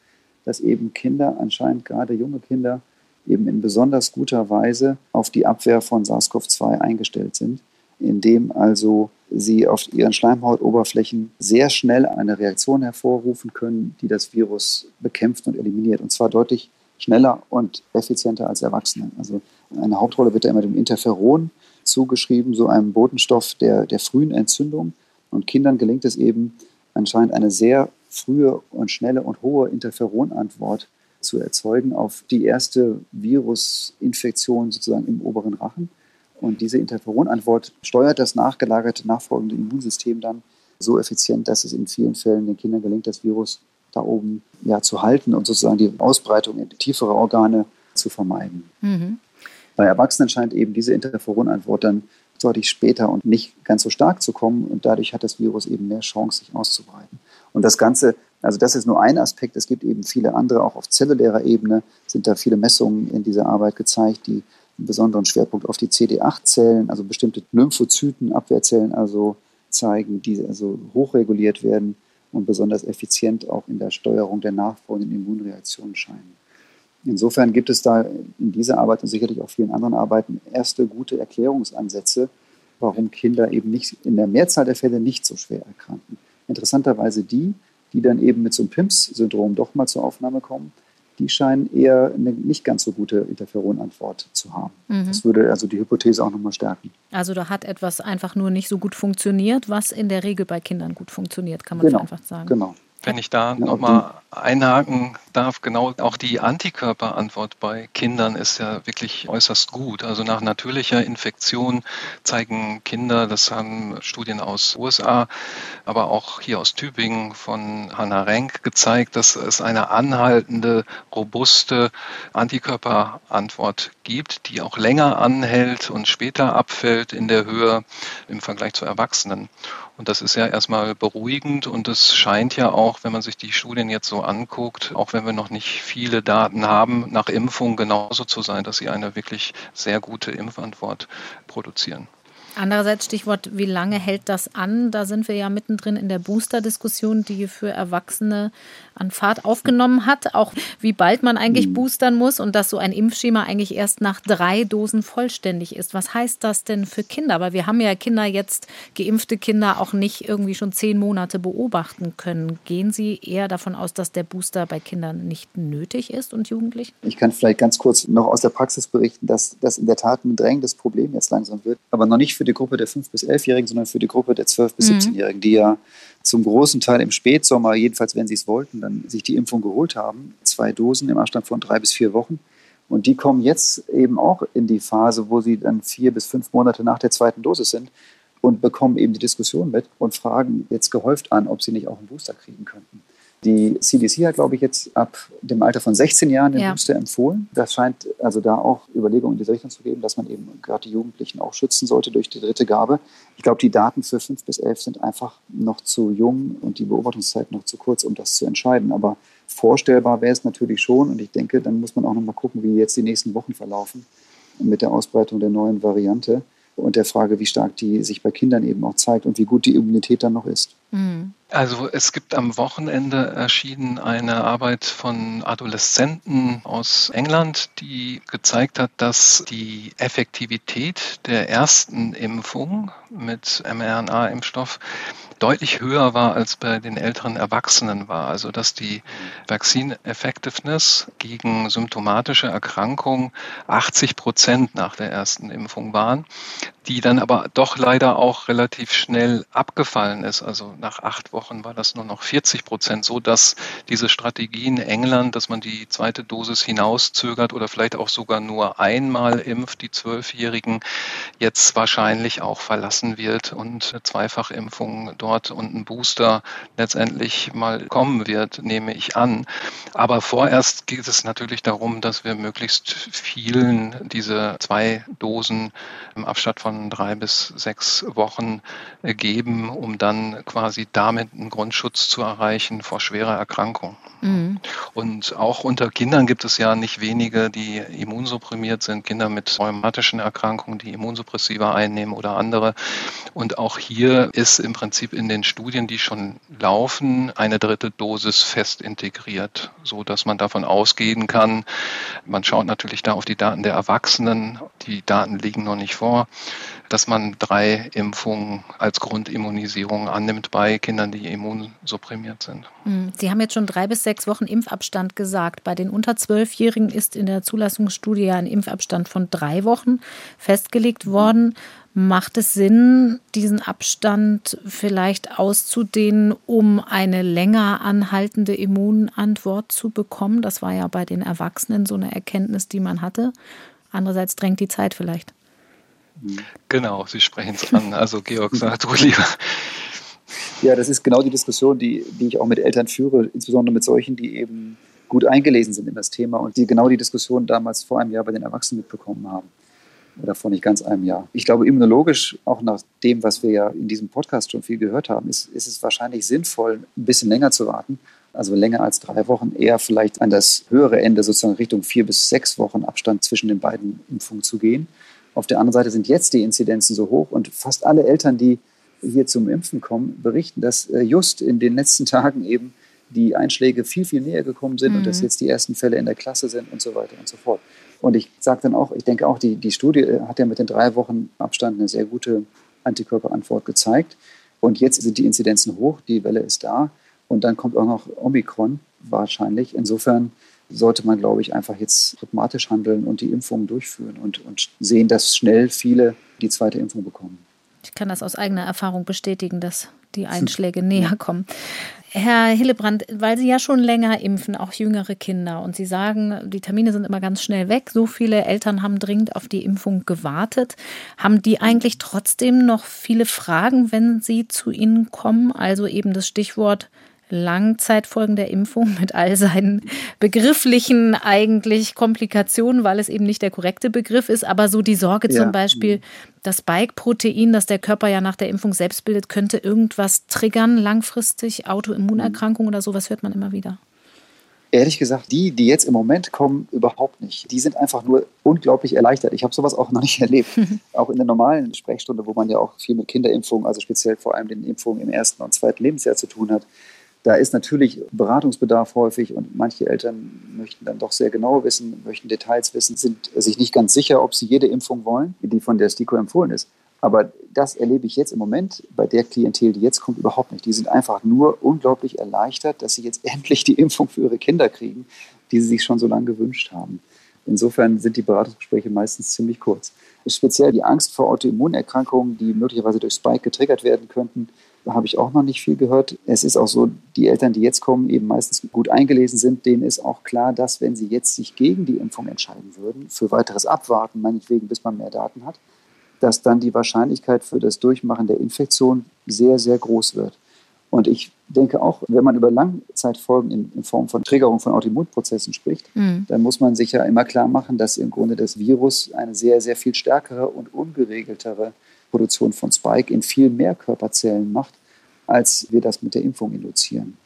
dass eben Kinder, anscheinend gerade junge Kinder, eben in besonders guter Weise auf die Abwehr von SARS-CoV-2 eingestellt sind indem also sie auf ihren Schleimhautoberflächen sehr schnell eine Reaktion hervorrufen können, die das Virus bekämpft und eliminiert. Und zwar deutlich schneller und effizienter als Erwachsene. Also eine Hauptrolle wird da immer dem Interferon zugeschrieben, so einem Botenstoff der, der frühen Entzündung. Und Kindern gelingt es eben anscheinend eine sehr frühe und schnelle und hohe Interferonantwort zu erzeugen auf die erste Virusinfektion sozusagen im oberen Rachen. Und diese Interferonantwort steuert das nachgelagerte, nachfolgende Immunsystem dann so effizient, dass es in vielen Fällen den Kindern gelingt, das Virus da oben ja, zu halten und sozusagen die Ausbreitung in tiefere Organe zu vermeiden. Mhm. Bei Erwachsenen scheint eben diese Interferonantwort dann deutlich später und nicht ganz so stark zu kommen und dadurch hat das Virus eben mehr Chance, sich auszubreiten. Und das Ganze, also das ist nur ein Aspekt, es gibt eben viele andere, auch auf zellulärer Ebene sind da viele Messungen in dieser Arbeit gezeigt, die einen besonderen Schwerpunkt auf die CD8-Zellen, also bestimmte Lymphozyten, Abwehrzellen also zeigen, die also hochreguliert werden und besonders effizient auch in der Steuerung der nachfolgenden Immunreaktionen scheinen. Insofern gibt es da in dieser Arbeit und sicherlich auch vielen anderen Arbeiten erste gute Erklärungsansätze, warum Kinder eben nicht in der Mehrzahl der Fälle nicht so schwer erkranken. Interessanterweise die, die dann eben mit so einem PIMS-Syndrom doch mal zur Aufnahme kommen, die scheinen eher eine nicht ganz so gute Interferonantwort zu haben. Mhm. Das würde also die Hypothese auch nochmal stärken. Also da hat etwas einfach nur nicht so gut funktioniert, was in der Regel bei Kindern gut funktioniert, kann man genau. einfach sagen. Genau. Wenn ich da nochmal einhaken darf, genau auch die Antikörperantwort bei Kindern ist ja wirklich äußerst gut. Also nach natürlicher Infektion zeigen Kinder, das haben Studien aus USA, aber auch hier aus Tübingen von Hannah Renk gezeigt, dass es eine anhaltende, robuste Antikörperantwort gibt, die auch länger anhält und später abfällt in der Höhe im Vergleich zu Erwachsenen. Und das ist ja erstmal beruhigend und es scheint ja auch, wenn man sich die Studien jetzt so anguckt, auch wenn wir noch nicht viele Daten haben, nach Impfung genauso zu sein, dass sie eine wirklich sehr gute Impfantwort produzieren. Andererseits Stichwort, wie lange hält das an? Da sind wir ja mittendrin in der Booster-Diskussion, die für Erwachsene an Fahrt aufgenommen hat. Auch wie bald man eigentlich mhm. boostern muss und dass so ein Impfschema eigentlich erst nach drei Dosen vollständig ist. Was heißt das denn für Kinder? Weil wir haben ja Kinder jetzt, geimpfte Kinder, auch nicht irgendwie schon zehn Monate beobachten können. Gehen Sie eher davon aus, dass der Booster bei Kindern nicht nötig ist und Jugendlichen? Ich kann vielleicht ganz kurz noch aus der Praxis berichten, dass das in der Tat ein drängendes Problem jetzt langsam wird, aber noch nicht für die Gruppe der 5- bis 11-Jährigen, sondern für die Gruppe der 12- bis 17-Jährigen, mhm. die ja zum großen Teil im Spätsommer, jedenfalls wenn sie es wollten, dann sich die Impfung geholt haben. Zwei Dosen im Abstand von drei bis vier Wochen. Und die kommen jetzt eben auch in die Phase, wo sie dann vier bis fünf Monate nach der zweiten Dosis sind und bekommen eben die Diskussion mit und fragen jetzt gehäuft an, ob sie nicht auch einen Booster kriegen könnten. Die CDC hat, glaube ich, jetzt ab dem Alter von 16 Jahren den ja. Booster empfohlen. Das scheint also da auch Überlegungen in diese Richtung zu geben, dass man eben gerade die Jugendlichen auch schützen sollte durch die dritte Gabe. Ich glaube, die Daten für 5 bis 11 sind einfach noch zu jung und die Beobachtungszeit noch zu kurz, um das zu entscheiden. Aber vorstellbar wäre es natürlich schon. Und ich denke, dann muss man auch noch mal gucken, wie jetzt die nächsten Wochen verlaufen mit der Ausbreitung der neuen Variante und der Frage, wie stark die sich bei Kindern eben auch zeigt und wie gut die Immunität dann noch ist. Mhm. Also es gibt am Wochenende erschienen eine Arbeit von Adoleszenten aus England, die gezeigt hat, dass die Effektivität der ersten Impfung mit mRNA-Impfstoff deutlich höher war als bei den älteren Erwachsenen war. Also dass die Vaccine Effectiveness gegen symptomatische Erkrankungen 80 Prozent nach der ersten Impfung waren, die dann aber doch leider auch relativ schnell abgefallen ist. Also nach acht Wochen war das nur noch 40 Prozent, so dass diese Strategie in England, dass man die zweite Dosis hinauszögert oder vielleicht auch sogar nur einmal impft, die Zwölfjährigen, jetzt wahrscheinlich auch verlassen wird und eine Zweifachimpfung dort und ein Booster letztendlich mal kommen wird, nehme ich an. Aber vorerst geht es natürlich darum, dass wir möglichst vielen diese zwei Dosen im Abstand von drei bis sechs Wochen geben, um dann quasi damit einen Grundschutz zu erreichen vor schwerer Erkrankung. Mhm. Und auch unter Kindern gibt es ja nicht wenige, die immunsupprimiert sind, Kinder mit rheumatischen Erkrankungen, die Immunsuppressiva einnehmen oder andere. Und auch hier ist im Prinzip in den Studien, die schon laufen, eine dritte Dosis fest integriert, so dass man davon ausgehen kann. Man schaut natürlich da auf die Daten der Erwachsenen. Die Daten liegen noch nicht vor dass man drei Impfungen als Grundimmunisierung annimmt bei Kindern, die immunsupprimiert sind. Hm, Sie haben jetzt schon drei bis sechs Wochen Impfabstand gesagt. Bei den unter Zwölfjährigen ist in der Zulassungsstudie ein Impfabstand von drei Wochen festgelegt worden. Macht es Sinn, diesen Abstand vielleicht auszudehnen, um eine länger anhaltende Immunantwort zu bekommen? Das war ja bei den Erwachsenen so eine Erkenntnis, die man hatte. Andererseits drängt die Zeit vielleicht. Genau, Sie sprechen es an. Also Georg, sag du lieber. Ja, das ist genau die Diskussion, die, die ich auch mit Eltern führe, insbesondere mit solchen, die eben gut eingelesen sind in das Thema und die genau die Diskussion damals vor einem Jahr bei den Erwachsenen mitbekommen haben. Oder vor nicht ganz einem Jahr. Ich glaube, immunologisch, auch nach dem, was wir ja in diesem Podcast schon viel gehört haben, ist, ist es wahrscheinlich sinnvoll, ein bisschen länger zu warten. Also länger als drei Wochen, eher vielleicht an das höhere Ende, sozusagen Richtung vier bis sechs Wochen Abstand zwischen den beiden Impfungen zu gehen. Auf der anderen Seite sind jetzt die Inzidenzen so hoch und fast alle Eltern, die hier zum Impfen kommen, berichten, dass äh, just in den letzten Tagen eben die Einschläge viel, viel näher gekommen sind mhm. und dass mhm. jetzt die ersten Fälle in der Klasse sind und so weiter und so fort. Und ich sage dann auch, ich denke auch, die, die Studie äh, hat ja mit den drei Wochen Abstand eine sehr gute Antikörperantwort gezeigt. Und jetzt sind die Inzidenzen hoch, die Welle ist da. Und dann kommt auch noch Omikron wahrscheinlich. Insofern sollte man, glaube ich, einfach jetzt pragmatisch handeln und die Impfungen durchführen und, und sehen, dass schnell viele die zweite Impfung bekommen. Ich kann das aus eigener Erfahrung bestätigen, dass die Einschläge näher kommen. Herr Hillebrand, weil Sie ja schon länger impfen, auch jüngere Kinder, und Sie sagen, die Termine sind immer ganz schnell weg. So viele Eltern haben dringend auf die Impfung gewartet. Haben die eigentlich trotzdem noch viele Fragen, wenn sie zu Ihnen kommen? Also eben das Stichwort Langzeitfolgen der Impfung mit all seinen begrifflichen eigentlich Komplikationen, weil es eben nicht der korrekte Begriff ist, aber so die Sorge ja. zum Beispiel, das Spike-Protein, das der Körper ja nach der Impfung selbst bildet, könnte irgendwas triggern langfristig, Autoimmunerkrankung oder sowas hört man immer wieder. Ehrlich gesagt, die, die jetzt im Moment kommen, überhaupt nicht. Die sind einfach nur unglaublich erleichtert. Ich habe sowas auch noch nicht erlebt. auch in der normalen Sprechstunde, wo man ja auch viel mit Kinderimpfungen, also speziell vor allem den Impfungen im ersten und zweiten Lebensjahr zu tun hat, da ist natürlich Beratungsbedarf häufig und manche Eltern möchten dann doch sehr genau wissen, möchten Details wissen, sind sich nicht ganz sicher, ob sie jede Impfung wollen, die von der STIKO empfohlen ist. Aber das erlebe ich jetzt im Moment bei der Klientel, die jetzt kommt, überhaupt nicht. Die sind einfach nur unglaublich erleichtert, dass sie jetzt endlich die Impfung für ihre Kinder kriegen, die sie sich schon so lange gewünscht haben. Insofern sind die Beratungsgespräche meistens ziemlich kurz. Speziell die Angst vor Autoimmunerkrankungen, die möglicherweise durch Spike getriggert werden könnten, habe ich auch noch nicht viel gehört. Es ist auch so, die Eltern, die jetzt kommen, eben meistens gut eingelesen sind, denen ist auch klar, dass wenn sie jetzt sich gegen die Impfung entscheiden würden, für weiteres Abwarten, meinetwegen, bis man mehr Daten hat, dass dann die Wahrscheinlichkeit für das Durchmachen der Infektion sehr, sehr groß wird. Und ich denke auch, wenn man über Langzeitfolgen in, in Form von Triggerung von Autoimmunprozessen spricht, mhm. dann muss man sich ja immer klar machen, dass im Grunde das Virus eine sehr, sehr viel stärkere und ungeregeltere Produktion von Spike in viel mehr Körperzellen macht, als wir das mit der Impfung induzieren.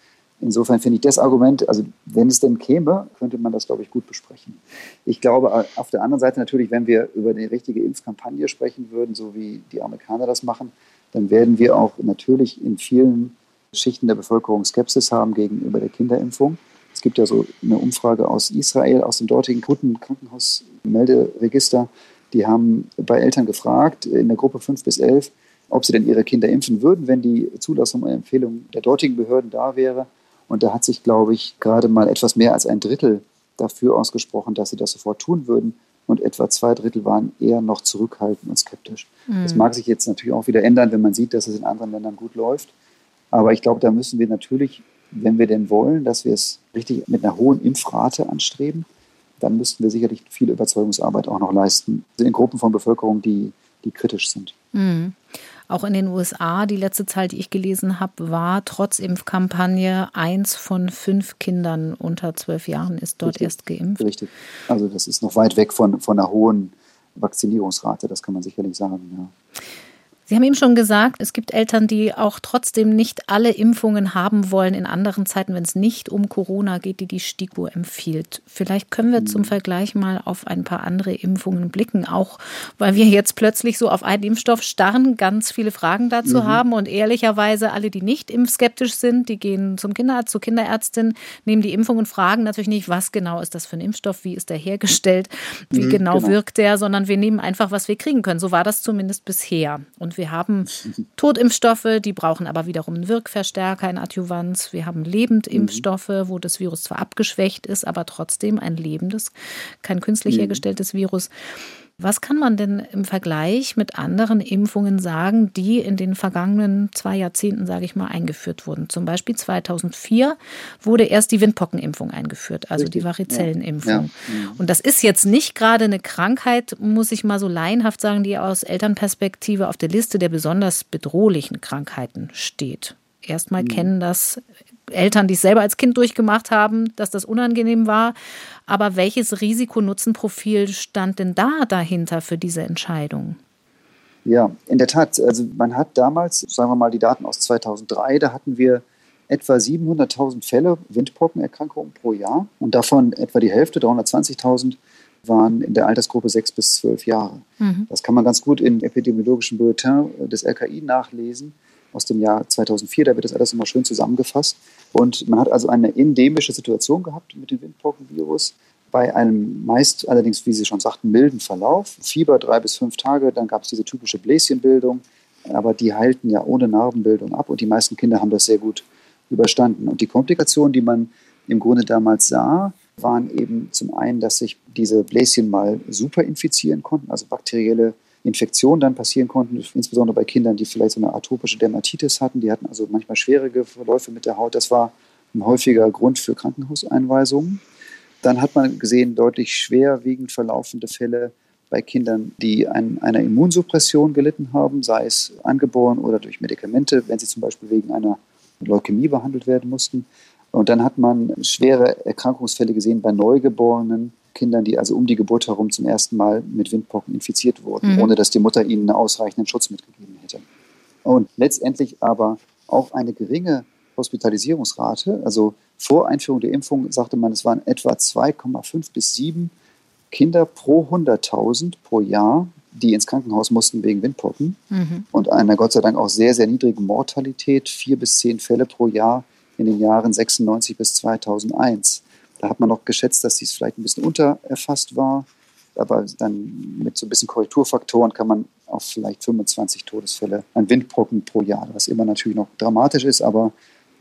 Insofern finde ich das Argument, also wenn es denn käme, könnte man das, glaube ich, gut besprechen. Ich glaube auf der anderen Seite natürlich, wenn wir über die richtige Impfkampagne sprechen würden, so wie die Amerikaner das machen, dann werden wir auch natürlich in vielen Schichten der Bevölkerung Skepsis haben gegenüber der Kinderimpfung. Es gibt ja so eine Umfrage aus Israel, aus dem dortigen guten Krankenhausmelderegister. Die haben bei Eltern gefragt, in der Gruppe 5 bis 11, ob sie denn ihre Kinder impfen würden, wenn die Zulassung und Empfehlung der dortigen Behörden da wäre. Und da hat sich, glaube ich, gerade mal etwas mehr als ein Drittel dafür ausgesprochen, dass sie das sofort tun würden. Und etwa zwei Drittel waren eher noch zurückhaltend und skeptisch. Mhm. Das mag sich jetzt natürlich auch wieder ändern, wenn man sieht, dass es in anderen Ländern gut läuft. Aber ich glaube, da müssen wir natürlich, wenn wir denn wollen, dass wir es richtig mit einer hohen Impfrate anstreben, dann müssten wir sicherlich viel Überzeugungsarbeit auch noch leisten in Gruppen von Bevölkerung, die, die kritisch sind. Mhm. Auch in den USA, die letzte Zahl, die ich gelesen habe, war trotz Impfkampagne eins von fünf Kindern unter zwölf Jahren ist dort Richtig. erst geimpft. Richtig. Also das ist noch weit weg von, von einer hohen Vaccinierungsrate, das kann man sicherlich sagen. Ja. Sie haben eben schon gesagt, es gibt Eltern, die auch trotzdem nicht alle Impfungen haben wollen in anderen Zeiten, wenn es nicht um Corona geht, die die STIKO empfiehlt. Vielleicht können wir zum mhm. Vergleich mal auf ein paar andere Impfungen blicken, auch weil wir jetzt plötzlich so auf einen Impfstoff starren, ganz viele Fragen dazu mhm. haben und ehrlicherweise alle, die nicht impfskeptisch sind, die gehen zum Kinderarzt, zur Kinderärztin, nehmen die Impfung und fragen natürlich nicht, was genau ist das für ein Impfstoff, wie ist der hergestellt, wie mhm, genau, genau wirkt der, sondern wir nehmen einfach, was wir kriegen können. So war das zumindest bisher. Und wir haben Totimpfstoffe, die brauchen aber wiederum einen Wirkverstärker in Adjuvanz. Wir haben Lebendimpfstoffe, mhm. wo das Virus zwar abgeschwächt ist, aber trotzdem ein lebendes, kein künstlich mhm. hergestelltes Virus. Was kann man denn im Vergleich mit anderen Impfungen sagen, die in den vergangenen zwei Jahrzehnten, sage ich mal, eingeführt wurden? Zum Beispiel 2004 wurde erst die Windpockenimpfung eingeführt, also Richtig. die Varizellenimpfung. Ja. Ja. Und das ist jetzt nicht gerade eine Krankheit, muss ich mal so laienhaft sagen, die aus Elternperspektive auf der Liste der besonders bedrohlichen Krankheiten steht. Erstmal mhm. kennen das Eltern, die es selber als Kind durchgemacht haben, dass das unangenehm war. Aber welches Risikonutzenprofil stand denn da dahinter für diese Entscheidung? Ja, in der Tat. Also man hat damals, sagen wir mal die Daten aus 2003, da hatten wir etwa 700.000 Fälle Windpockenerkrankungen pro Jahr und davon etwa die Hälfte, 320.000, waren in der Altersgruppe 6 bis 12 Jahre. Mhm. Das kann man ganz gut im epidemiologischen Bulletin des RKI nachlesen aus dem Jahr 2004. Da wird das alles nochmal schön zusammengefasst. Und man hat also eine endemische Situation gehabt mit dem Windpockenvirus bei einem meist allerdings, wie Sie schon sagten, milden Verlauf. Fieber drei bis fünf Tage, dann gab es diese typische Bläschenbildung, aber die heilten ja ohne Narbenbildung ab und die meisten Kinder haben das sehr gut überstanden. Und die Komplikationen, die man im Grunde damals sah, waren eben zum einen, dass sich diese Bläschen mal super infizieren konnten, also bakterielle Infektionen dann passieren konnten, insbesondere bei Kindern, die vielleicht so eine atopische Dermatitis hatten. Die hatten also manchmal schwierige Verläufe mit der Haut. Das war ein häufiger Grund für Krankenhauseinweisungen. Dann hat man gesehen, deutlich schwerwiegend verlaufende Fälle bei Kindern, die an einer Immunsuppression gelitten haben, sei es angeboren oder durch Medikamente, wenn sie zum Beispiel wegen einer Leukämie behandelt werden mussten. Und dann hat man schwere Erkrankungsfälle gesehen bei Neugeborenen, Kindern, die also um die Geburt herum zum ersten Mal mit Windpocken infiziert wurden, mhm. ohne dass die Mutter ihnen einen ausreichenden Schutz mitgegeben hätte. Und letztendlich aber auch eine geringe Hospitalisierungsrate. Also vor Einführung der Impfung sagte man, es waren etwa 2,5 bis 7 Kinder pro 100.000 pro Jahr, die ins Krankenhaus mussten wegen Windpocken. Mhm. Und einer Gott sei Dank auch sehr, sehr niedrigen Mortalität, vier bis zehn Fälle pro Jahr in den Jahren 96 bis 2001. Da hat man noch geschätzt, dass dies vielleicht ein bisschen untererfasst war. Aber dann mit so ein bisschen Korrekturfaktoren kann man auf vielleicht 25 Todesfälle an Windbrocken pro Jahr, was immer natürlich noch dramatisch ist, aber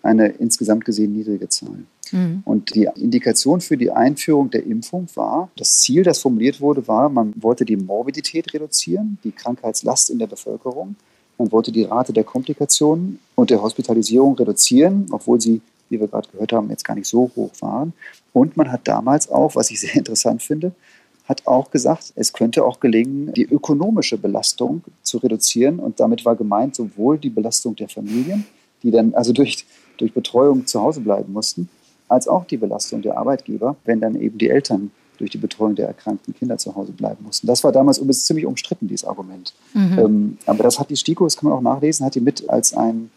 eine insgesamt gesehen niedrige Zahl. Mhm. Und die Indikation für die Einführung der Impfung war, das Ziel, das formuliert wurde, war, man wollte die Morbidität reduzieren, die Krankheitslast in der Bevölkerung. Man wollte die Rate der Komplikationen und der Hospitalisierung reduzieren, obwohl sie wie wir gerade gehört haben, jetzt gar nicht so hoch waren. Und man hat damals auch, was ich sehr interessant finde, hat auch gesagt, es könnte auch gelingen, die ökonomische Belastung zu reduzieren. Und damit war gemeint sowohl die Belastung der Familien, die dann also durch, durch Betreuung zu Hause bleiben mussten, als auch die Belastung der Arbeitgeber, wenn dann eben die Eltern durch die Betreuung der erkrankten Kinder zu Hause bleiben mussten. Das war damals übrigens ziemlich umstritten, dieses Argument. Mhm. Ähm, aber das hat die STIKO, das kann man auch nachlesen, hat die mit als ein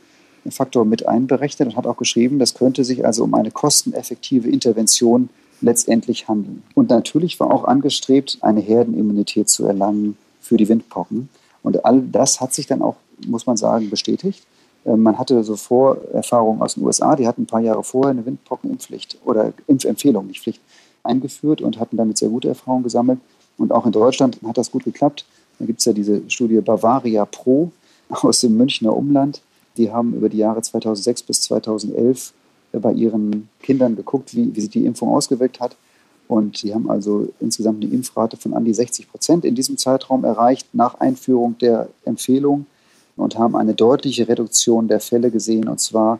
Faktor mit einberechnet und hat auch geschrieben, das könnte sich also um eine kosteneffektive Intervention letztendlich handeln. Und natürlich war auch angestrebt, eine Herdenimmunität zu erlangen für die Windpocken. Und all das hat sich dann auch, muss man sagen, bestätigt. Ähm, man hatte so Vorerfahrungen aus den USA, die hatten ein paar Jahre vorher eine Windpockenimpfpflicht oder Impfempfehlung, nicht Pflicht, eingeführt und hatten damit sehr gute Erfahrungen gesammelt. Und auch in Deutschland hat das gut geklappt. Da gibt es ja diese Studie Bavaria Pro aus dem Münchner Umland. Die haben über die Jahre 2006 bis 2011 bei ihren Kindern geguckt, wie, wie sich die Impfung ausgewirkt hat. Und sie haben also insgesamt eine Impfrate von an die 60 Prozent in diesem Zeitraum erreicht nach Einführung der Empfehlung und haben eine deutliche Reduktion der Fälle gesehen, und zwar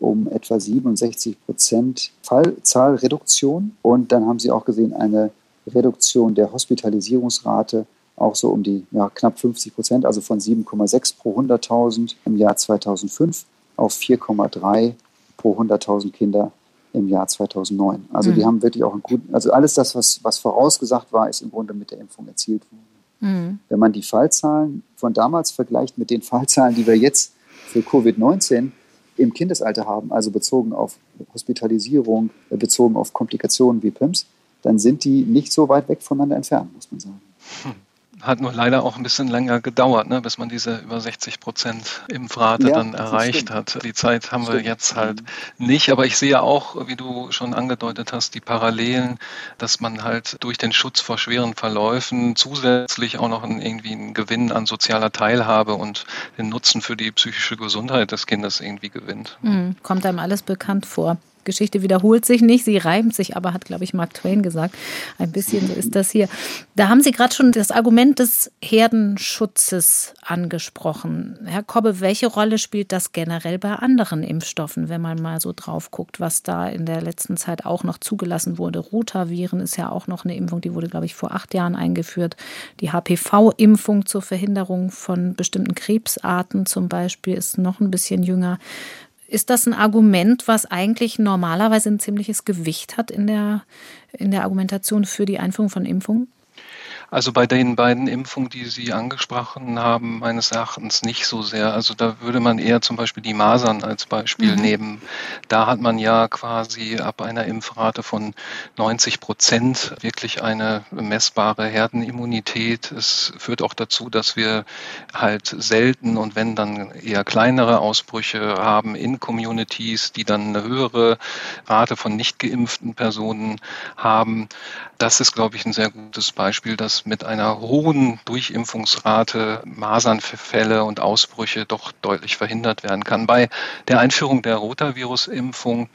um etwa 67 Prozent Fallzahlreduktion. Und dann haben sie auch gesehen eine Reduktion der Hospitalisierungsrate auch so um die ja, knapp 50 Prozent, also von 7,6 pro 100.000 im Jahr 2005 auf 4,3 pro 100.000 Kinder im Jahr 2009. Also mhm. die haben wirklich auch einen guten, also alles das, was, was vorausgesagt war, ist im Grunde mit der Impfung erzielt worden. Mhm. Wenn man die Fallzahlen von damals vergleicht mit den Fallzahlen, die wir jetzt für Covid-19 im Kindesalter haben, also bezogen auf Hospitalisierung, bezogen auf Komplikationen wie PIMS, dann sind die nicht so weit weg voneinander entfernt, muss man sagen. Hm hat nur leider auch ein bisschen länger gedauert, ne, bis man diese über 60 Prozent Impfrate ja, dann erreicht hat. Die Zeit haben stimmt. wir jetzt halt nicht, aber ich sehe auch, wie du schon angedeutet hast, die Parallelen, dass man halt durch den Schutz vor schweren Verläufen zusätzlich auch noch einen, irgendwie einen Gewinn an sozialer Teilhabe und den Nutzen für die psychische Gesundheit des Kindes irgendwie gewinnt. Mhm. Kommt einem alles bekannt vor. Geschichte wiederholt sich nicht, sie reimt sich, aber hat, glaube ich, Mark Twain gesagt. Ein bisschen so ist das hier. Da haben Sie gerade schon das Argument des Herdenschutzes angesprochen. Herr Kobbe, welche Rolle spielt das generell bei anderen Impfstoffen, wenn man mal so drauf guckt, was da in der letzten Zeit auch noch zugelassen wurde? Rotaviren ist ja auch noch eine Impfung, die wurde, glaube ich, vor acht Jahren eingeführt. Die HPV-Impfung zur Verhinderung von bestimmten Krebsarten zum Beispiel ist noch ein bisschen jünger. Ist das ein Argument, was eigentlich normalerweise ein ziemliches Gewicht hat in der, in der Argumentation für die Einführung von Impfungen? Also bei den beiden Impfungen, die Sie angesprochen haben, meines Erachtens nicht so sehr. Also da würde man eher zum Beispiel die Masern als Beispiel mhm. nehmen. Da hat man ja quasi ab einer Impfrate von 90 Prozent wirklich eine messbare Herdenimmunität. Es führt auch dazu, dass wir halt selten und wenn dann eher kleinere Ausbrüche haben in Communities, die dann eine höhere Rate von nicht geimpften Personen haben. Das ist, glaube ich, ein sehr gutes Beispiel, dass mit einer hohen Durchimpfungsrate Masernfälle und Ausbrüche doch deutlich verhindert werden kann. Bei der Einführung der Rotavirus-Impfung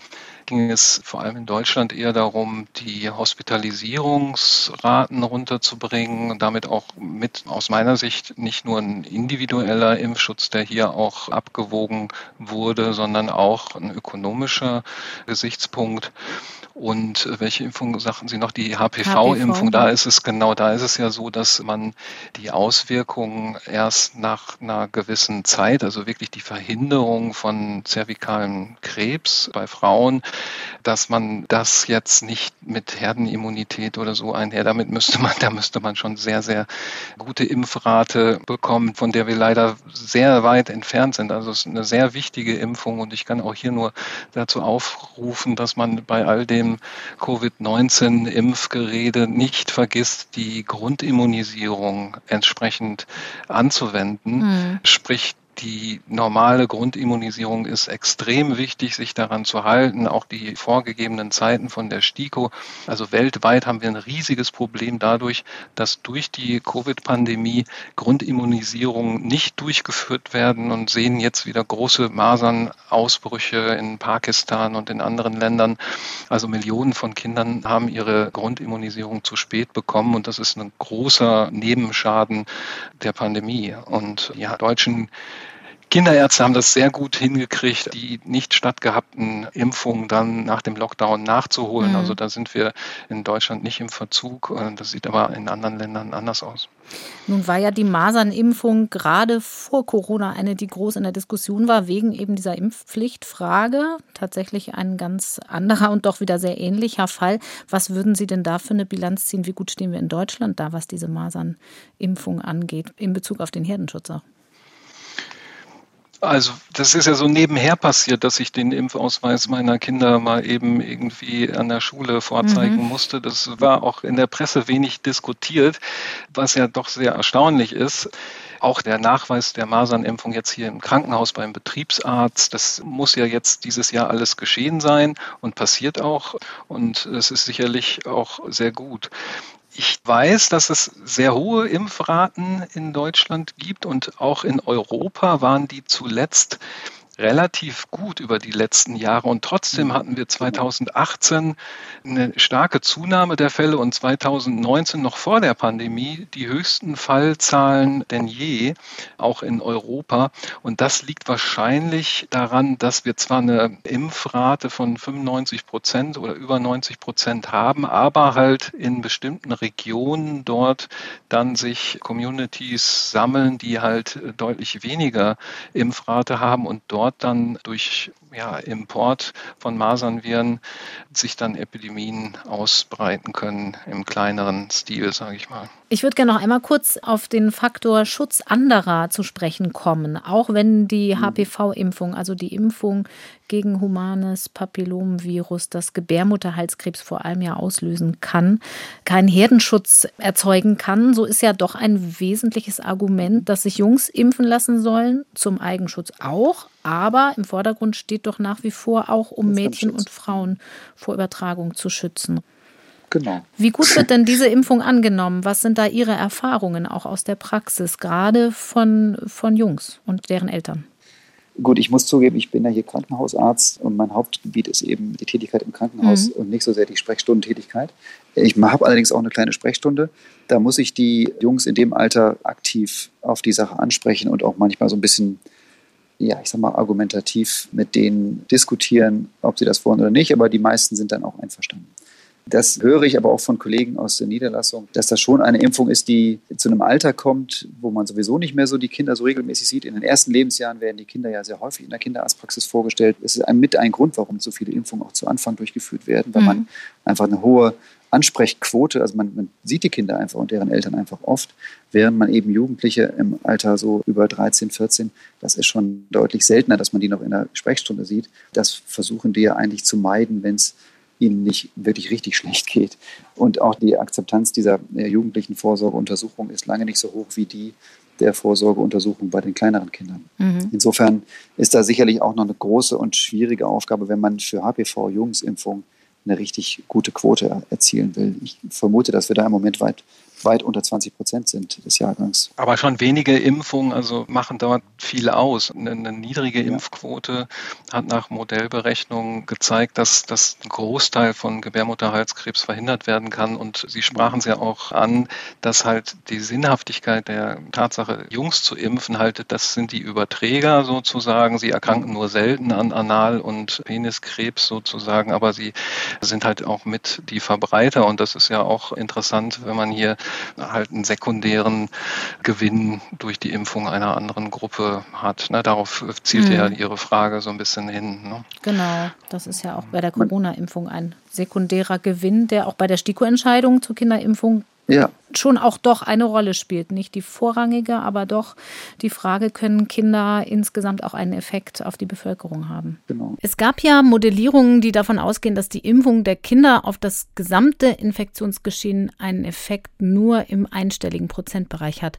ging es vor allem in Deutschland eher darum, die Hospitalisierungsraten runterzubringen und damit auch mit aus meiner Sicht nicht nur ein individueller Impfschutz, der hier auch abgewogen wurde, sondern auch ein ökonomischer Gesichtspunkt. Und äh, welche Impfung sagten Sie noch? Die HPV-Impfung. Da ist es genau, da ist es ja so, dass man die Auswirkungen erst nach einer gewissen Zeit, also wirklich die Verhinderung von zervikalem Krebs bei Frauen, dass man das jetzt nicht mit Herdenimmunität oder so einher, damit müsste man, da müsste man schon sehr, sehr gute Impfrate bekommen, von der wir leider sehr weit entfernt sind. Also es ist eine sehr wichtige Impfung und ich kann auch hier nur dazu aufrufen, dass man bei all dem dem Covid-19-Impfgerede nicht vergisst, die Grundimmunisierung entsprechend anzuwenden. Mhm. Sprich, die normale Grundimmunisierung ist extrem wichtig, sich daran zu halten. Auch die vorgegebenen Zeiten von der STIKO. Also weltweit haben wir ein riesiges Problem dadurch, dass durch die Covid-Pandemie Grundimmunisierungen nicht durchgeführt werden und sehen jetzt wieder große Masernausbrüche in Pakistan und in anderen Ländern. Also Millionen von Kindern haben ihre Grundimmunisierung zu spät bekommen und das ist ein großer Nebenschaden der Pandemie. Und ja, deutschen Kinderärzte haben das sehr gut hingekriegt, die nicht stattgehabten Impfungen dann nach dem Lockdown nachzuholen. Mhm. Also da sind wir in Deutschland nicht im Verzug. Das sieht aber in anderen Ländern anders aus. Nun war ja die Masernimpfung gerade vor Corona eine, die groß in der Diskussion war, wegen eben dieser Impfpflichtfrage. Tatsächlich ein ganz anderer und doch wieder sehr ähnlicher Fall. Was würden Sie denn da für eine Bilanz ziehen? Wie gut stehen wir in Deutschland da, was diese Masernimpfung angeht, in Bezug auf den Herdenschutz auch? Also das ist ja so nebenher passiert, dass ich den Impfausweis meiner Kinder mal eben irgendwie an der Schule vorzeigen mhm. musste. Das war auch in der Presse wenig diskutiert, was ja doch sehr erstaunlich ist. Auch der Nachweis der Masernimpfung jetzt hier im Krankenhaus beim Betriebsarzt, das muss ja jetzt dieses Jahr alles geschehen sein und passiert auch. Und es ist sicherlich auch sehr gut. Ich weiß, dass es sehr hohe Impfraten in Deutschland gibt und auch in Europa waren die zuletzt relativ gut über die letzten Jahre und trotzdem mhm. hatten wir 2018 eine starke Zunahme der Fälle und 2019 noch vor der Pandemie die höchsten Fallzahlen denn je, auch in Europa. Und das liegt wahrscheinlich daran, dass wir zwar eine Impfrate von 95 Prozent oder über 90 Prozent haben, aber halt in bestimmten Regionen dort dann sich Communities sammeln, die halt deutlich weniger Impfrate haben und dort dort dann durch ja, Import von Masernviren sich dann Epidemien ausbreiten können im kleineren Stil, sage ich mal. Ich würde gerne noch einmal kurz auf den Faktor Schutz anderer zu sprechen kommen. Auch wenn die HPV-Impfung, mhm. also die Impfung gegen humanes Papillomvirus, das Gebärmutterhalskrebs vor allem ja auslösen kann, keinen Herdenschutz erzeugen kann, so ist ja doch ein wesentliches Argument, dass sich Jungs impfen lassen sollen, zum Eigenschutz auch. Aber im Vordergrund steht doch nach wie vor auch, um Mädchen und Frauen vor Übertragung zu schützen. Genau. Wie gut wird denn diese Impfung angenommen? Was sind da Ihre Erfahrungen auch aus der Praxis, gerade von, von Jungs und deren Eltern? Gut, ich muss zugeben, ich bin ja hier Krankenhausarzt und mein Hauptgebiet ist eben die Tätigkeit im Krankenhaus mhm. und nicht so sehr die Sprechstundentätigkeit. Ich habe allerdings auch eine kleine Sprechstunde. Da muss ich die Jungs in dem Alter aktiv auf die Sache ansprechen und auch manchmal so ein bisschen, ja, ich sag mal, argumentativ mit denen diskutieren, ob sie das wollen oder nicht. Aber die meisten sind dann auch einverstanden. Das höre ich aber auch von Kollegen aus der Niederlassung, dass das schon eine Impfung ist, die zu einem Alter kommt, wo man sowieso nicht mehr so die Kinder so regelmäßig sieht. In den ersten Lebensjahren werden die Kinder ja sehr häufig in der Kinderarztpraxis vorgestellt. Es ist mit ein Grund, warum so viele Impfungen auch zu Anfang durchgeführt werden, weil mhm. man einfach eine hohe Ansprechquote, also man, man, sieht die Kinder einfach und deren Eltern einfach oft, während man eben Jugendliche im Alter so über 13, 14, das ist schon deutlich seltener, dass man die noch in der Sprechstunde sieht. Das versuchen die ja eigentlich zu meiden, wenn es ihnen nicht wirklich richtig schlecht geht. Und auch die Akzeptanz dieser äh, jugendlichen Vorsorgeuntersuchung ist lange nicht so hoch wie die der Vorsorgeuntersuchung bei den kleineren Kindern. Mhm. Insofern ist da sicherlich auch noch eine große und schwierige Aufgabe, wenn man für HPV-Jungsimpfung eine richtig gute Quote erzielen will. Ich vermute, dass wir da im Moment weit weit unter 20 Prozent sind des Jahrgangs. Aber schon wenige Impfungen also machen dort viel aus. Eine, eine niedrige ja. Impfquote hat nach Modellberechnungen gezeigt, dass, dass ein Großteil von Gebärmutterhalskrebs verhindert werden kann. Und Sie sprachen es ja auch an, dass halt die Sinnhaftigkeit der Tatsache, Jungs zu impfen, halt, das sind die Überträger sozusagen. Sie erkranken nur selten an Anal- und Peniskrebs sozusagen, aber sie sind halt auch mit die Verbreiter. Und das ist ja auch interessant, wenn man hier halt einen sekundären Gewinn durch die Impfung einer anderen Gruppe hat. Ne, darauf zielt mhm. ja Ihre Frage so ein bisschen hin. Ne? Genau, das ist ja auch bei der Corona-Impfung ein sekundärer Gewinn, der auch bei der STIKO-Entscheidung zur Kinderimpfung ja. schon auch doch eine Rolle spielt. Nicht die vorrangige, aber doch die Frage, können Kinder insgesamt auch einen Effekt auf die Bevölkerung haben? Genau. Es gab ja Modellierungen, die davon ausgehen, dass die Impfung der Kinder auf das gesamte Infektionsgeschehen einen Effekt nur im einstelligen Prozentbereich hat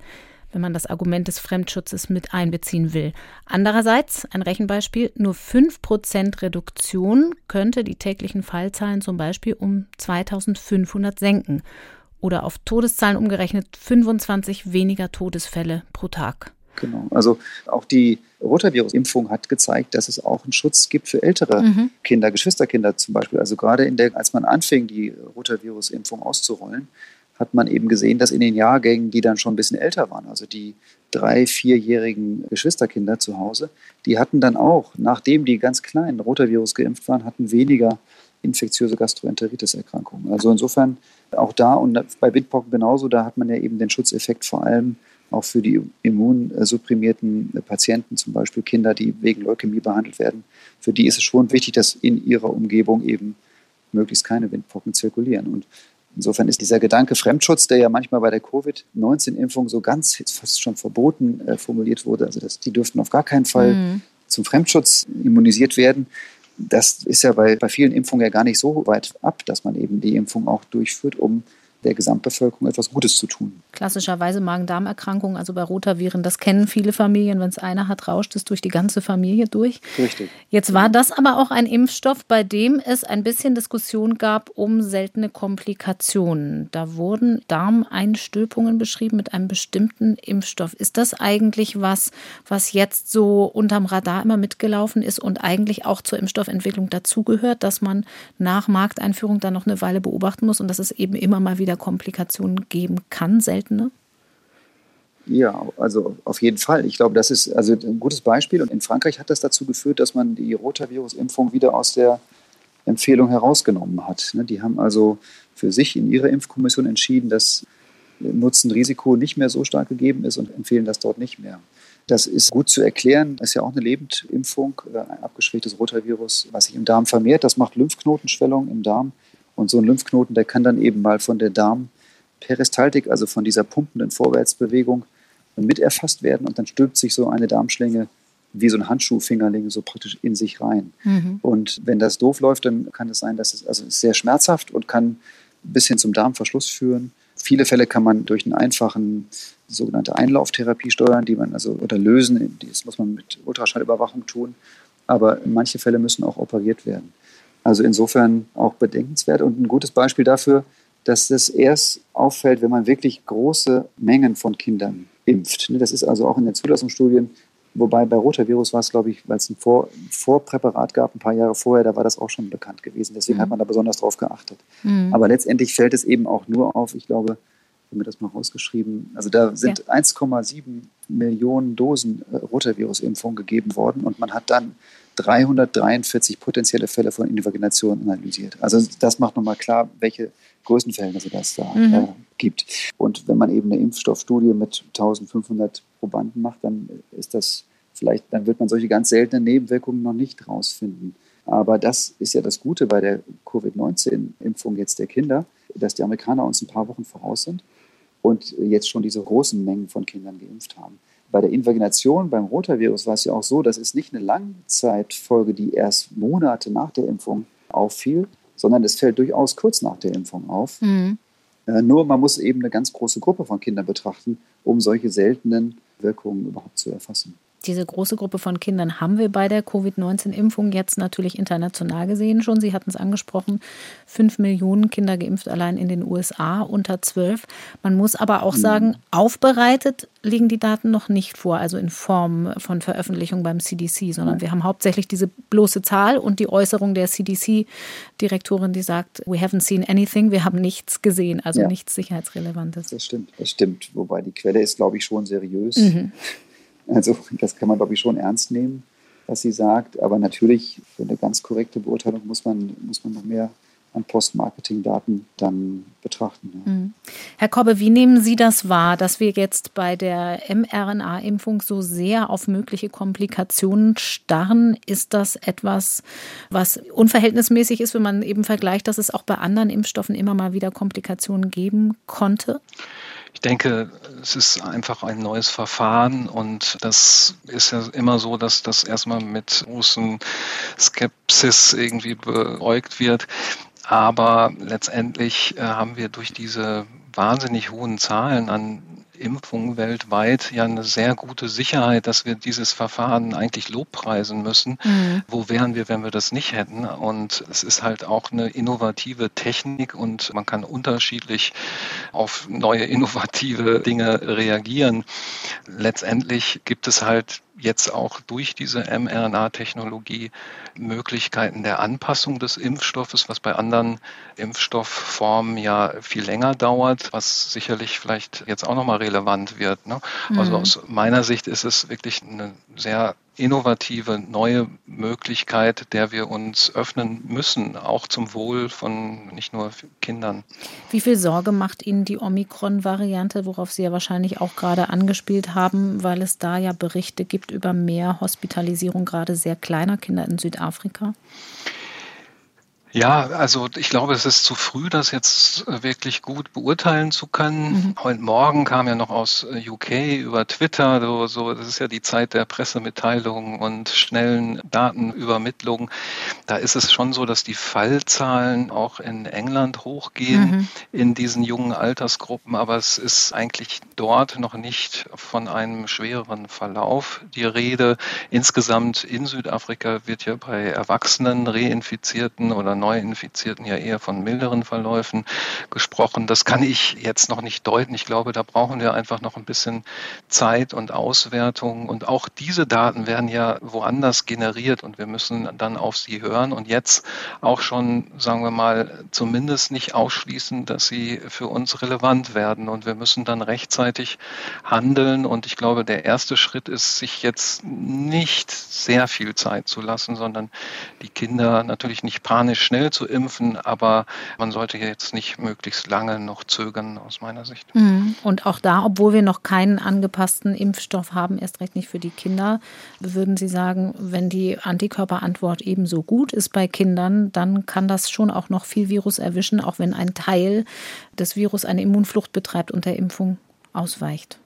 wenn man das Argument des Fremdschutzes mit einbeziehen will. Andererseits, ein Rechenbeispiel, nur 5% Reduktion könnte die täglichen Fallzahlen zum Beispiel um 2500 senken oder auf Todeszahlen umgerechnet 25 weniger Todesfälle pro Tag. Genau. Also auch die Rotavirus-Impfung hat gezeigt, dass es auch einen Schutz gibt für ältere mhm. Kinder, Geschwisterkinder zum Beispiel. Also gerade in der, als man anfing, die Rotavirus-Impfung auszurollen, hat man eben gesehen, dass in den Jahrgängen, die dann schon ein bisschen älter waren, also die drei-, vierjährigen Geschwisterkinder zu Hause, die hatten dann auch, nachdem die ganz kleinen Rotavirus geimpft waren, hatten weniger infektiöse Gastroenteritis-Erkrankungen. Also insofern auch da und bei Windpocken genauso, da hat man ja eben den Schutzeffekt vor allem auch für die immunsupprimierten Patienten, zum Beispiel Kinder, die wegen Leukämie behandelt werden. Für die ist es schon wichtig, dass in ihrer Umgebung eben möglichst keine Windpocken zirkulieren. Und insofern ist dieser Gedanke Fremdschutz, der ja manchmal bei der Covid-19-Impfung so ganz fast schon verboten äh, formuliert wurde, also dass die dürften auf gar keinen Fall mhm. zum Fremdschutz immunisiert werden, das ist ja bei, bei vielen Impfungen ja gar nicht so weit ab, dass man eben die Impfung auch durchführt, um der Gesamtbevölkerung etwas Gutes zu tun. Klassischerweise Magen-Darm-Erkrankungen, also bei Rotaviren, das kennen viele Familien. Wenn es einer hat, rauscht es durch die ganze Familie durch. Richtig. Jetzt war das aber auch ein Impfstoff, bei dem es ein bisschen Diskussion gab um seltene Komplikationen. Da wurden Darmeinstülpungen beschrieben mit einem bestimmten Impfstoff. Ist das eigentlich was, was jetzt so unterm Radar immer mitgelaufen ist und eigentlich auch zur Impfstoffentwicklung dazugehört, dass man nach Markteinführung dann noch eine Weile beobachten muss und dass es eben immer mal wieder Komplikationen geben kann, seltene? Ja, also auf jeden Fall. Ich glaube, das ist also ein gutes Beispiel. Und in Frankreich hat das dazu geführt, dass man die Rotavirus-Impfung wieder aus der Empfehlung herausgenommen hat. Ne, die haben also für sich in ihrer Impfkommission entschieden, dass Nutzen-Risiko nicht mehr so stark gegeben ist und empfehlen das dort nicht mehr. Das ist gut zu erklären. Das ist ja auch eine Lebendimpfung, äh, ein abgeschwächtes Rotavirus, was sich im Darm vermehrt. Das macht Lymphknotenschwellung im Darm. Und so ein Lymphknoten, der kann dann eben mal von der Darmperistaltik, also von dieser pumpenden Vorwärtsbewegung, mit erfasst werden und dann stülpt sich so eine Darmschlinge wie so ein Handschuhfingerling so praktisch in sich rein. Mhm. Und wenn das doof läuft, dann kann es sein, dass es also ist sehr schmerzhaft und kann bis hin zum Darmverschluss führen. Viele Fälle kann man durch einen einfachen sogenannte Einlauftherapie steuern, die man also oder lösen. Das muss man mit Ultraschallüberwachung tun. Aber manche Fälle müssen auch operiert werden. Also insofern auch bedenkenswert und ein gutes Beispiel dafür, dass das erst auffällt, wenn man wirklich große Mengen von Kindern impft. Das ist also auch in den Zulassungsstudien, wobei bei Rotavirus war es, glaube ich, weil es ein Vor Vorpräparat gab, ein paar Jahre vorher, da war das auch schon bekannt gewesen. Deswegen mhm. hat man da besonders drauf geachtet. Mhm. Aber letztendlich fällt es eben auch nur auf, ich glaube, haben wir das mal rausgeschrieben, also da sind ja. 1,7 Millionen Dosen äh, Rotavirus-Impfung gegeben worden und man hat dann 343 potenzielle Fälle von Invagination analysiert. Also das macht nochmal klar, welche Größenverhältnisse das da mhm. äh, gibt. Und wenn man eben eine Impfstoffstudie mit 1500 Probanden macht, dann ist das vielleicht, dann wird man solche ganz seltenen Nebenwirkungen noch nicht rausfinden. Aber das ist ja das Gute bei der Covid-19-Impfung jetzt der Kinder, dass die Amerikaner uns ein paar Wochen voraus sind und jetzt schon diese großen Mengen von Kindern geimpft haben. Bei der Invagination beim Rotavirus war es ja auch so, dass es nicht eine Langzeitfolge, die erst Monate nach der Impfung auffiel, sondern es fällt durchaus kurz nach der Impfung auf. Mhm. Äh, nur man muss eben eine ganz große Gruppe von Kindern betrachten, um solche seltenen Wirkungen überhaupt zu erfassen. Diese große Gruppe von Kindern haben wir bei der Covid-19-Impfung jetzt natürlich international gesehen schon. Sie hatten es angesprochen, fünf Millionen Kinder geimpft allein in den USA unter zwölf. Man muss aber auch mhm. sagen, aufbereitet liegen die Daten noch nicht vor, also in Form von Veröffentlichung beim CDC, sondern wir haben hauptsächlich diese bloße Zahl und die Äußerung der CDC-Direktorin, die sagt, we haven't seen anything, wir haben nichts gesehen, also ja. nichts Sicherheitsrelevantes. Das stimmt, das stimmt. Wobei die Quelle ist, glaube ich, schon seriös. Mhm. Also das kann man, glaube ich, schon ernst nehmen, was sie sagt. Aber natürlich, für eine ganz korrekte Beurteilung muss man, muss man noch mehr an Post-Marketing-Daten dann betrachten. Ja. Mhm. Herr Kobbe, wie nehmen Sie das wahr, dass wir jetzt bei der mRNA-Impfung so sehr auf mögliche Komplikationen starren? Ist das etwas, was unverhältnismäßig ist, wenn man eben vergleicht, dass es auch bei anderen Impfstoffen immer mal wieder Komplikationen geben konnte? Ich denke, es ist einfach ein neues Verfahren und das ist ja immer so, dass das erstmal mit großen Skepsis irgendwie beäugt wird. Aber letztendlich äh, haben wir durch diese wahnsinnig hohen Zahlen an Impfungen weltweit ja eine sehr gute Sicherheit, dass wir dieses Verfahren eigentlich lobpreisen müssen. Mhm. Wo wären wir, wenn wir das nicht hätten? Und es ist halt auch eine innovative Technik und man kann unterschiedlich auf neue innovative Dinge reagieren. Letztendlich gibt es halt jetzt auch durch diese mRNA-Technologie Möglichkeiten der Anpassung des Impfstoffes, was bei anderen Impfstoffformen ja viel länger dauert, was sicherlich vielleicht jetzt auch nochmal relevant wird. Ne? Also mhm. Also aus meiner Sicht ist es wirklich eine sehr innovative neue Möglichkeit, der wir uns öffnen müssen, auch zum Wohl von nicht nur Kindern. Wie viel Sorge macht Ihnen die Omikron-Variante, worauf Sie ja wahrscheinlich auch gerade angespielt haben, weil es da ja Berichte gibt über mehr Hospitalisierung gerade sehr kleiner Kinder in Südafrika? Ja, also ich glaube, es ist zu früh, das jetzt äh, wirklich gut beurteilen zu können. Mhm. Heute Morgen kam ja noch aus äh, UK über Twitter, so, so, das ist ja die Zeit der Pressemitteilungen und schnellen Datenübermittlungen. Da ist es schon so, dass die Fallzahlen auch in England hochgehen mhm. in diesen jungen Altersgruppen, aber es ist eigentlich dort noch nicht von einem schwereren Verlauf die Rede. Insgesamt in Südafrika wird ja bei Erwachsenen Reinfizierten oder Neuinfizierten ja eher von milderen Verläufen gesprochen. Das kann ich jetzt noch nicht deuten. Ich glaube, da brauchen wir einfach noch ein bisschen Zeit und Auswertung. Und auch diese Daten werden ja woanders generiert und wir müssen dann auf sie hören und jetzt auch schon, sagen wir mal, zumindest nicht ausschließen, dass sie für uns relevant werden. Und wir müssen dann rechtzeitig handeln. Und ich glaube, der erste Schritt ist, sich jetzt nicht sehr viel Zeit zu lassen, sondern die Kinder natürlich nicht panisch schnell zu impfen, aber man sollte jetzt nicht möglichst lange noch zögern, aus meiner Sicht. Mhm. Und auch da, obwohl wir noch keinen angepassten Impfstoff haben, erst recht nicht für die Kinder, würden Sie sagen, wenn die Antikörperantwort ebenso gut ist bei Kindern, dann kann das schon auch noch viel Virus erwischen, auch wenn ein Teil des Virus eine Immunflucht betreibt und der Impfung ausweicht.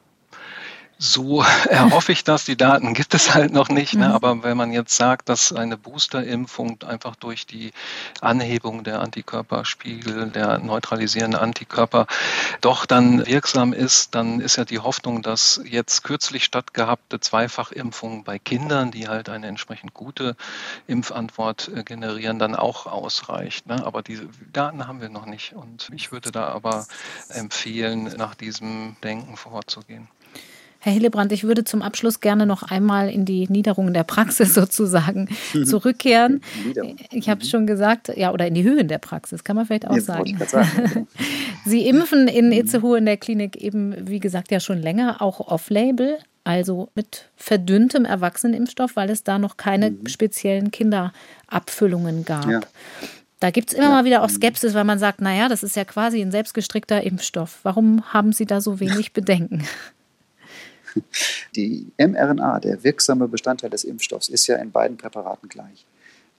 So erhoffe ich das. Die Daten gibt es halt noch nicht. Ne? Mhm. Aber wenn man jetzt sagt, dass eine Boosterimpfung einfach durch die Anhebung der Antikörperspiegel, der neutralisierenden Antikörper doch dann wirksam ist, dann ist ja die Hoffnung, dass jetzt kürzlich stattgehabte Zweifachimpfungen bei Kindern, die halt eine entsprechend gute Impfantwort äh, generieren, dann auch ausreicht. Ne? Aber diese Daten haben wir noch nicht. Und ich würde da aber empfehlen, nach diesem Denken vorzugehen. Herr Hillebrand, ich würde zum Abschluss gerne noch einmal in die Niederungen der Praxis sozusagen zurückkehren. Ich habe mhm. schon gesagt, ja, oder in die Höhen der Praxis, kann man vielleicht auch Jetzt sagen. sagen. Sie impfen in mhm. Itzehoe in der Klinik eben, wie gesagt, ja schon länger, auch off-label, also mit verdünntem Erwachsenenimpfstoff, weil es da noch keine mhm. speziellen Kinderabfüllungen gab. Ja. Da gibt es immer ja. mal wieder auch Skepsis, weil man sagt, naja, das ist ja quasi ein selbstgestrickter Impfstoff. Warum haben Sie da so wenig Bedenken? Die mRNA, der wirksame Bestandteil des Impfstoffs, ist ja in beiden Präparaten gleich.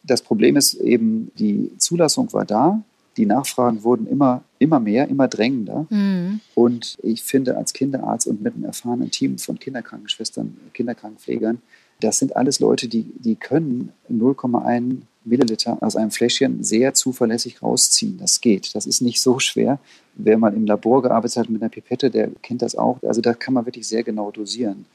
Das Problem ist eben, die Zulassung war da, die Nachfragen wurden immer, immer mehr, immer drängender. Mhm. Und ich finde, als Kinderarzt und mit einem erfahrenen Team von Kinderkrankenschwestern, Kinderkrankenpflegern, das sind alles Leute, die, die können 0,1 Milliliter aus einem Fläschchen sehr zuverlässig rausziehen. Das geht. Das ist nicht so schwer. Wer mal im Labor gearbeitet hat mit einer Pipette, der kennt das auch. Also da kann man wirklich sehr genau dosieren.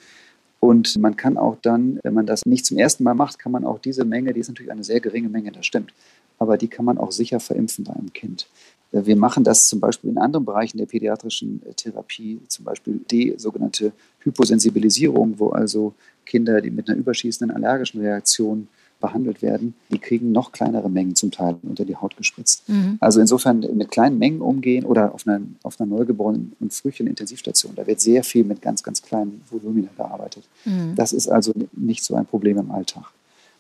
Und man kann auch dann, wenn man das nicht zum ersten Mal macht, kann man auch diese Menge, die ist natürlich eine sehr geringe Menge, das stimmt, aber die kann man auch sicher verimpfen bei einem Kind. Wir machen das zum Beispiel in anderen Bereichen der pädiatrischen Therapie, zum Beispiel die sogenannte Hyposensibilisierung, wo also Kinder, die mit einer überschießenden allergischen Reaktion behandelt werden, die kriegen noch kleinere Mengen zum Teil unter die Haut gespritzt. Mhm. Also insofern mit kleinen Mengen umgehen oder auf einer, auf einer Neugeborenen- und Frühchenintensivstation, da wird sehr viel mit ganz, ganz kleinen Volumina gearbeitet. Mhm. Das ist also nicht so ein Problem im Alltag.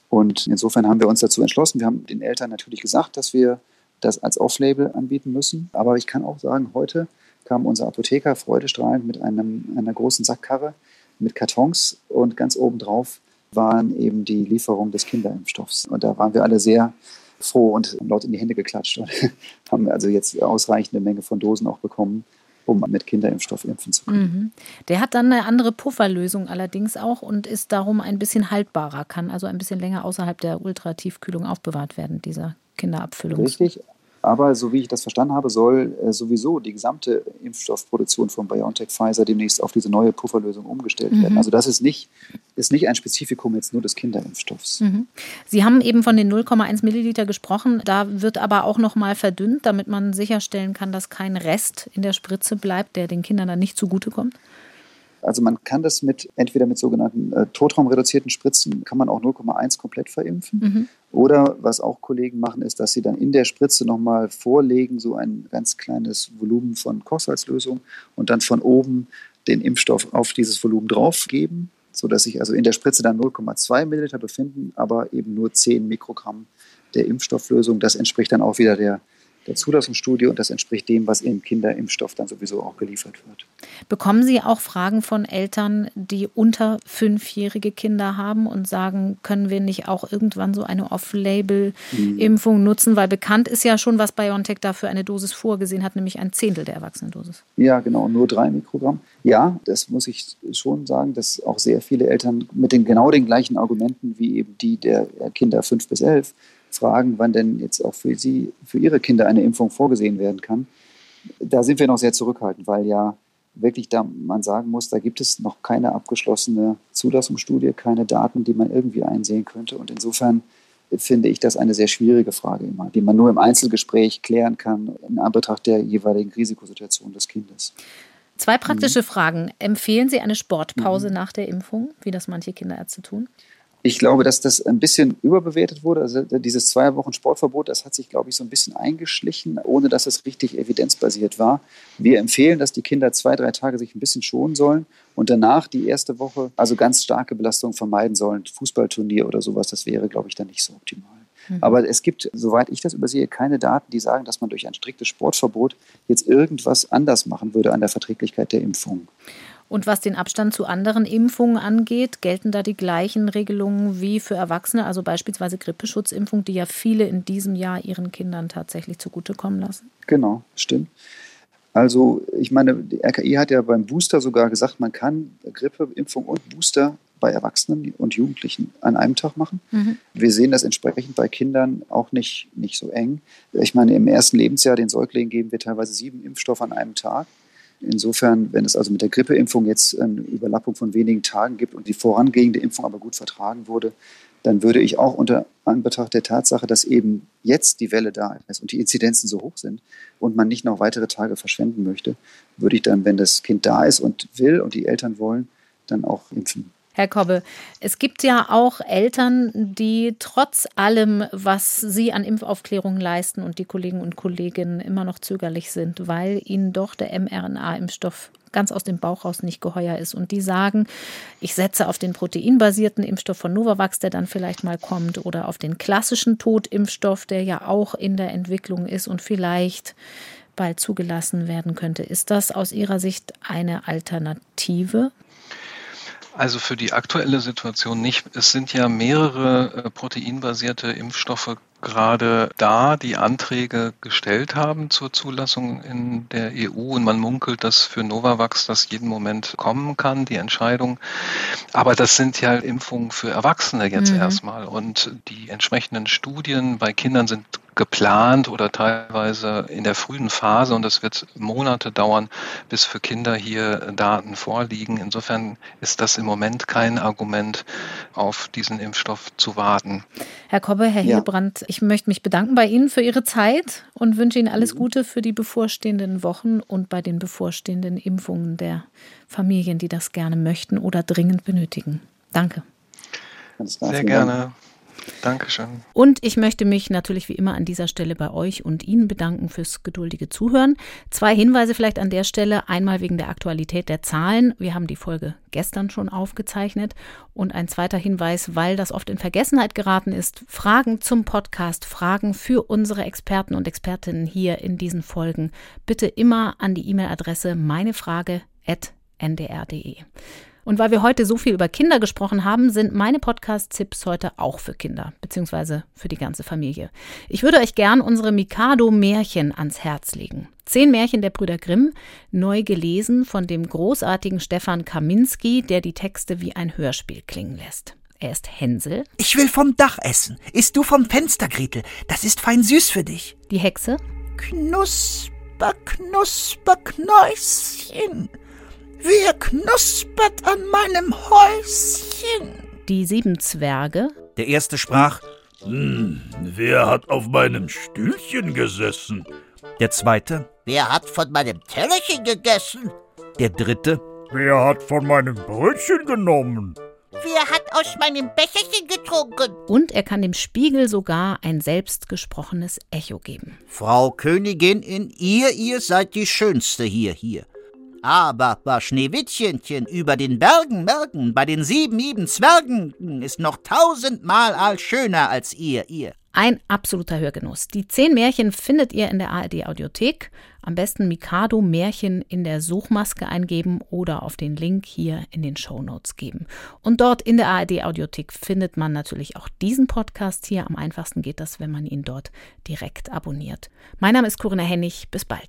Und insofern haben wir uns dazu entschlossen. Wir haben den Eltern natürlich gesagt, dass wir das als Off-Label anbieten müssen. Aber ich kann auch sagen, heute kam unser Apotheker freudestrahlend mit einem, einer großen Sackkarre mit Kartons und ganz obendrauf waren eben die Lieferung des Kinderimpfstoffs. Und da waren wir alle sehr froh und laut in die Hände geklatscht und haben also jetzt ausreichende Menge von Dosen auch bekommen, um mit Kinderimpfstoff impfen zu können. Mhm. Der hat dann eine andere Pufferlösung allerdings auch und ist darum ein bisschen haltbarer, kann also ein bisschen länger außerhalb der Ultratiefkühlung aufbewahrt werden, dieser Kinderabfüllung. Richtig, aber so wie ich das verstanden habe, soll äh, sowieso die gesamte Impfstoffproduktion von BioNTech Pfizer demnächst auf diese neue Pufferlösung umgestellt mhm. werden. Also das ist nicht, ist nicht ein Spezifikum jetzt nur des Kinderimpfstoffs. Mhm. Sie haben eben von den 0,1 Milliliter gesprochen. Da wird aber auch noch mal verdünnt, damit man sicherstellen kann, dass kein Rest in der Spritze bleibt, der den Kindern dann nicht zugutekommt. Also man kann das mit entweder mit sogenannten äh, totraumreduzierten Spritzen, kann man auch 0,1 komplett verimpfen. Mhm. Oder was auch Kollegen machen, ist, dass sie dann in der Spritze nochmal vorlegen, so ein ganz kleines Volumen von Kochsalzlösung und dann von oben den Impfstoff auf dieses Volumen draufgeben, sodass sich also in der Spritze dann 0,2 Milliliter befinden, aber eben nur 10 Mikrogramm der Impfstofflösung. Das entspricht dann auch wieder der der Zulassungsstudie und das entspricht dem, was im Kinderimpfstoff dann sowieso auch geliefert wird. Bekommen Sie auch Fragen von Eltern, die unter fünfjährige Kinder haben und sagen, können wir nicht auch irgendwann so eine Off-Label-Impfung mhm. nutzen? Weil bekannt ist ja schon, was BioNTech da für eine Dosis vorgesehen hat, nämlich ein Zehntel der Erwachsenendosis. Ja, genau, nur drei Mikrogramm. Ja, das muss ich schon sagen, dass auch sehr viele Eltern mit den genau den gleichen Argumenten wie eben die der Kinder fünf bis elf fragen, wann denn jetzt auch für Sie, für Ihre Kinder eine Impfung vorgesehen werden kann. Da sind wir noch sehr zurückhaltend, weil ja wirklich da man sagen muss, da gibt es noch keine abgeschlossene Zulassungsstudie, keine Daten, die man irgendwie einsehen könnte. Und insofern finde ich das eine sehr schwierige Frage immer, die man nur im Einzelgespräch klären kann in Anbetracht der jeweiligen Risikosituation des Kindes. Zwei praktische mhm. Fragen. Empfehlen Sie eine Sportpause mhm. nach der Impfung, wie das manche Kinderärzte tun? Ich glaube, dass das ein bisschen überbewertet wurde. Also dieses zwei Wochen Sportverbot, das hat sich, glaube ich, so ein bisschen eingeschlichen, ohne dass es richtig evidenzbasiert war. Wir empfehlen, dass die Kinder zwei, drei Tage sich ein bisschen schonen sollen und danach die erste Woche also ganz starke Belastungen vermeiden sollen. Fußballturnier oder sowas, das wäre, glaube ich, dann nicht so optimal. Mhm. Aber es gibt, soweit ich das übersehe, keine Daten, die sagen, dass man durch ein striktes Sportverbot jetzt irgendwas anders machen würde an der Verträglichkeit der Impfung. Und was den Abstand zu anderen Impfungen angeht, gelten da die gleichen Regelungen wie für Erwachsene, also beispielsweise Grippeschutzimpfung, die ja viele in diesem Jahr ihren Kindern tatsächlich zugutekommen lassen? Genau, stimmt. Also ich meine, die RKI hat ja beim Booster sogar gesagt, man kann Grippeimpfung und Booster bei Erwachsenen und Jugendlichen an einem Tag machen. Mhm. Wir sehen das entsprechend bei Kindern auch nicht, nicht so eng. Ich meine, im ersten Lebensjahr den Säuglingen geben wir teilweise sieben Impfstoffe an einem Tag. Insofern, wenn es also mit der Grippeimpfung jetzt eine Überlappung von wenigen Tagen gibt und die vorangehende Impfung aber gut vertragen wurde, dann würde ich auch unter Anbetracht der Tatsache, dass eben jetzt die Welle da ist und die Inzidenzen so hoch sind und man nicht noch weitere Tage verschwenden möchte, würde ich dann, wenn das Kind da ist und will und die Eltern wollen, dann auch impfen. Herr Kobbe, es gibt ja auch Eltern, die trotz allem, was sie an Impfaufklärung leisten und die Kollegen und Kolleginnen immer noch zögerlich sind, weil ihnen doch der mRNA-Impfstoff ganz aus dem Bauch raus nicht geheuer ist. Und die sagen, ich setze auf den proteinbasierten Impfstoff von Novavax, der dann vielleicht mal kommt, oder auf den klassischen Totimpfstoff, der ja auch in der Entwicklung ist und vielleicht bald zugelassen werden könnte. Ist das aus Ihrer Sicht eine Alternative? Also für die aktuelle Situation nicht. Es sind ja mehrere äh, proteinbasierte Impfstoffe gerade da, die Anträge gestellt haben zur Zulassung in der EU und man munkelt, dass für Novavax das jeden Moment kommen kann, die Entscheidung. Aber das sind ja Impfungen für Erwachsene jetzt mhm. erstmal und die entsprechenden Studien bei Kindern sind geplant oder teilweise in der frühen Phase und es wird Monate dauern, bis für Kinder hier Daten vorliegen. Insofern ist das im Moment kein Argument, auf diesen Impfstoff zu warten. Herr Kobbe, Herr ja. Hildebrand, ich möchte mich bedanken bei Ihnen für Ihre Zeit und wünsche Ihnen alles mhm. Gute für die bevorstehenden Wochen und bei den bevorstehenden Impfungen der Familien, die das gerne möchten oder dringend benötigen. Danke. Sehr gerne. Dankeschön. Und ich möchte mich natürlich wie immer an dieser Stelle bei euch und Ihnen bedanken fürs geduldige Zuhören. Zwei Hinweise vielleicht an der Stelle. Einmal wegen der Aktualität der Zahlen. Wir haben die Folge gestern schon aufgezeichnet. Und ein zweiter Hinweis, weil das oft in Vergessenheit geraten ist. Fragen zum Podcast, Fragen für unsere Experten und Expertinnen hier in diesen Folgen. Bitte immer an die E-Mail-Adresse meinefrage.ndr.de. Und weil wir heute so viel über Kinder gesprochen haben, sind meine Podcast-Tipps heute auch für Kinder, beziehungsweise für die ganze Familie. Ich würde euch gern unsere Mikado-Märchen ans Herz legen. Zehn Märchen der Brüder Grimm, neu gelesen von dem großartigen Stefan Kaminski, der die Texte wie ein Hörspiel klingen lässt. Er ist Hänsel. Ich will vom Dach essen. Isst du vom Fenster, Gretel. Das ist fein süß für dich. Die Hexe. Knusper, knusper, Knäuschen. Wer knuspert an meinem Häuschen? Die sieben Zwerge. Der erste sprach, hm, wer hat auf meinem Stühlchen gesessen? Der zweite, wer hat von meinem Tellerchen gegessen? Der dritte, Wer hat von meinem Brötchen genommen? Wer hat aus meinem Becherchen getrunken? Und er kann dem Spiegel sogar ein selbstgesprochenes Echo geben. Frau Königin, in ihr, ihr seid die Schönste hier, hier. Aber bei Schneewittchenchen über den Bergen, Bergen, bei den sieben lieben Zwergen, ist noch tausendmal all schöner als ihr, ihr. Ein absoluter Hörgenuss. Die zehn Märchen findet ihr in der ARD Audiothek. Am besten Mikado Märchen in der Suchmaske eingeben oder auf den Link hier in den Show Notes geben. Und dort in der ARD Audiothek findet man natürlich auch diesen Podcast hier. Am einfachsten geht das, wenn man ihn dort direkt abonniert. Mein Name ist Corinna Hennig. Bis bald.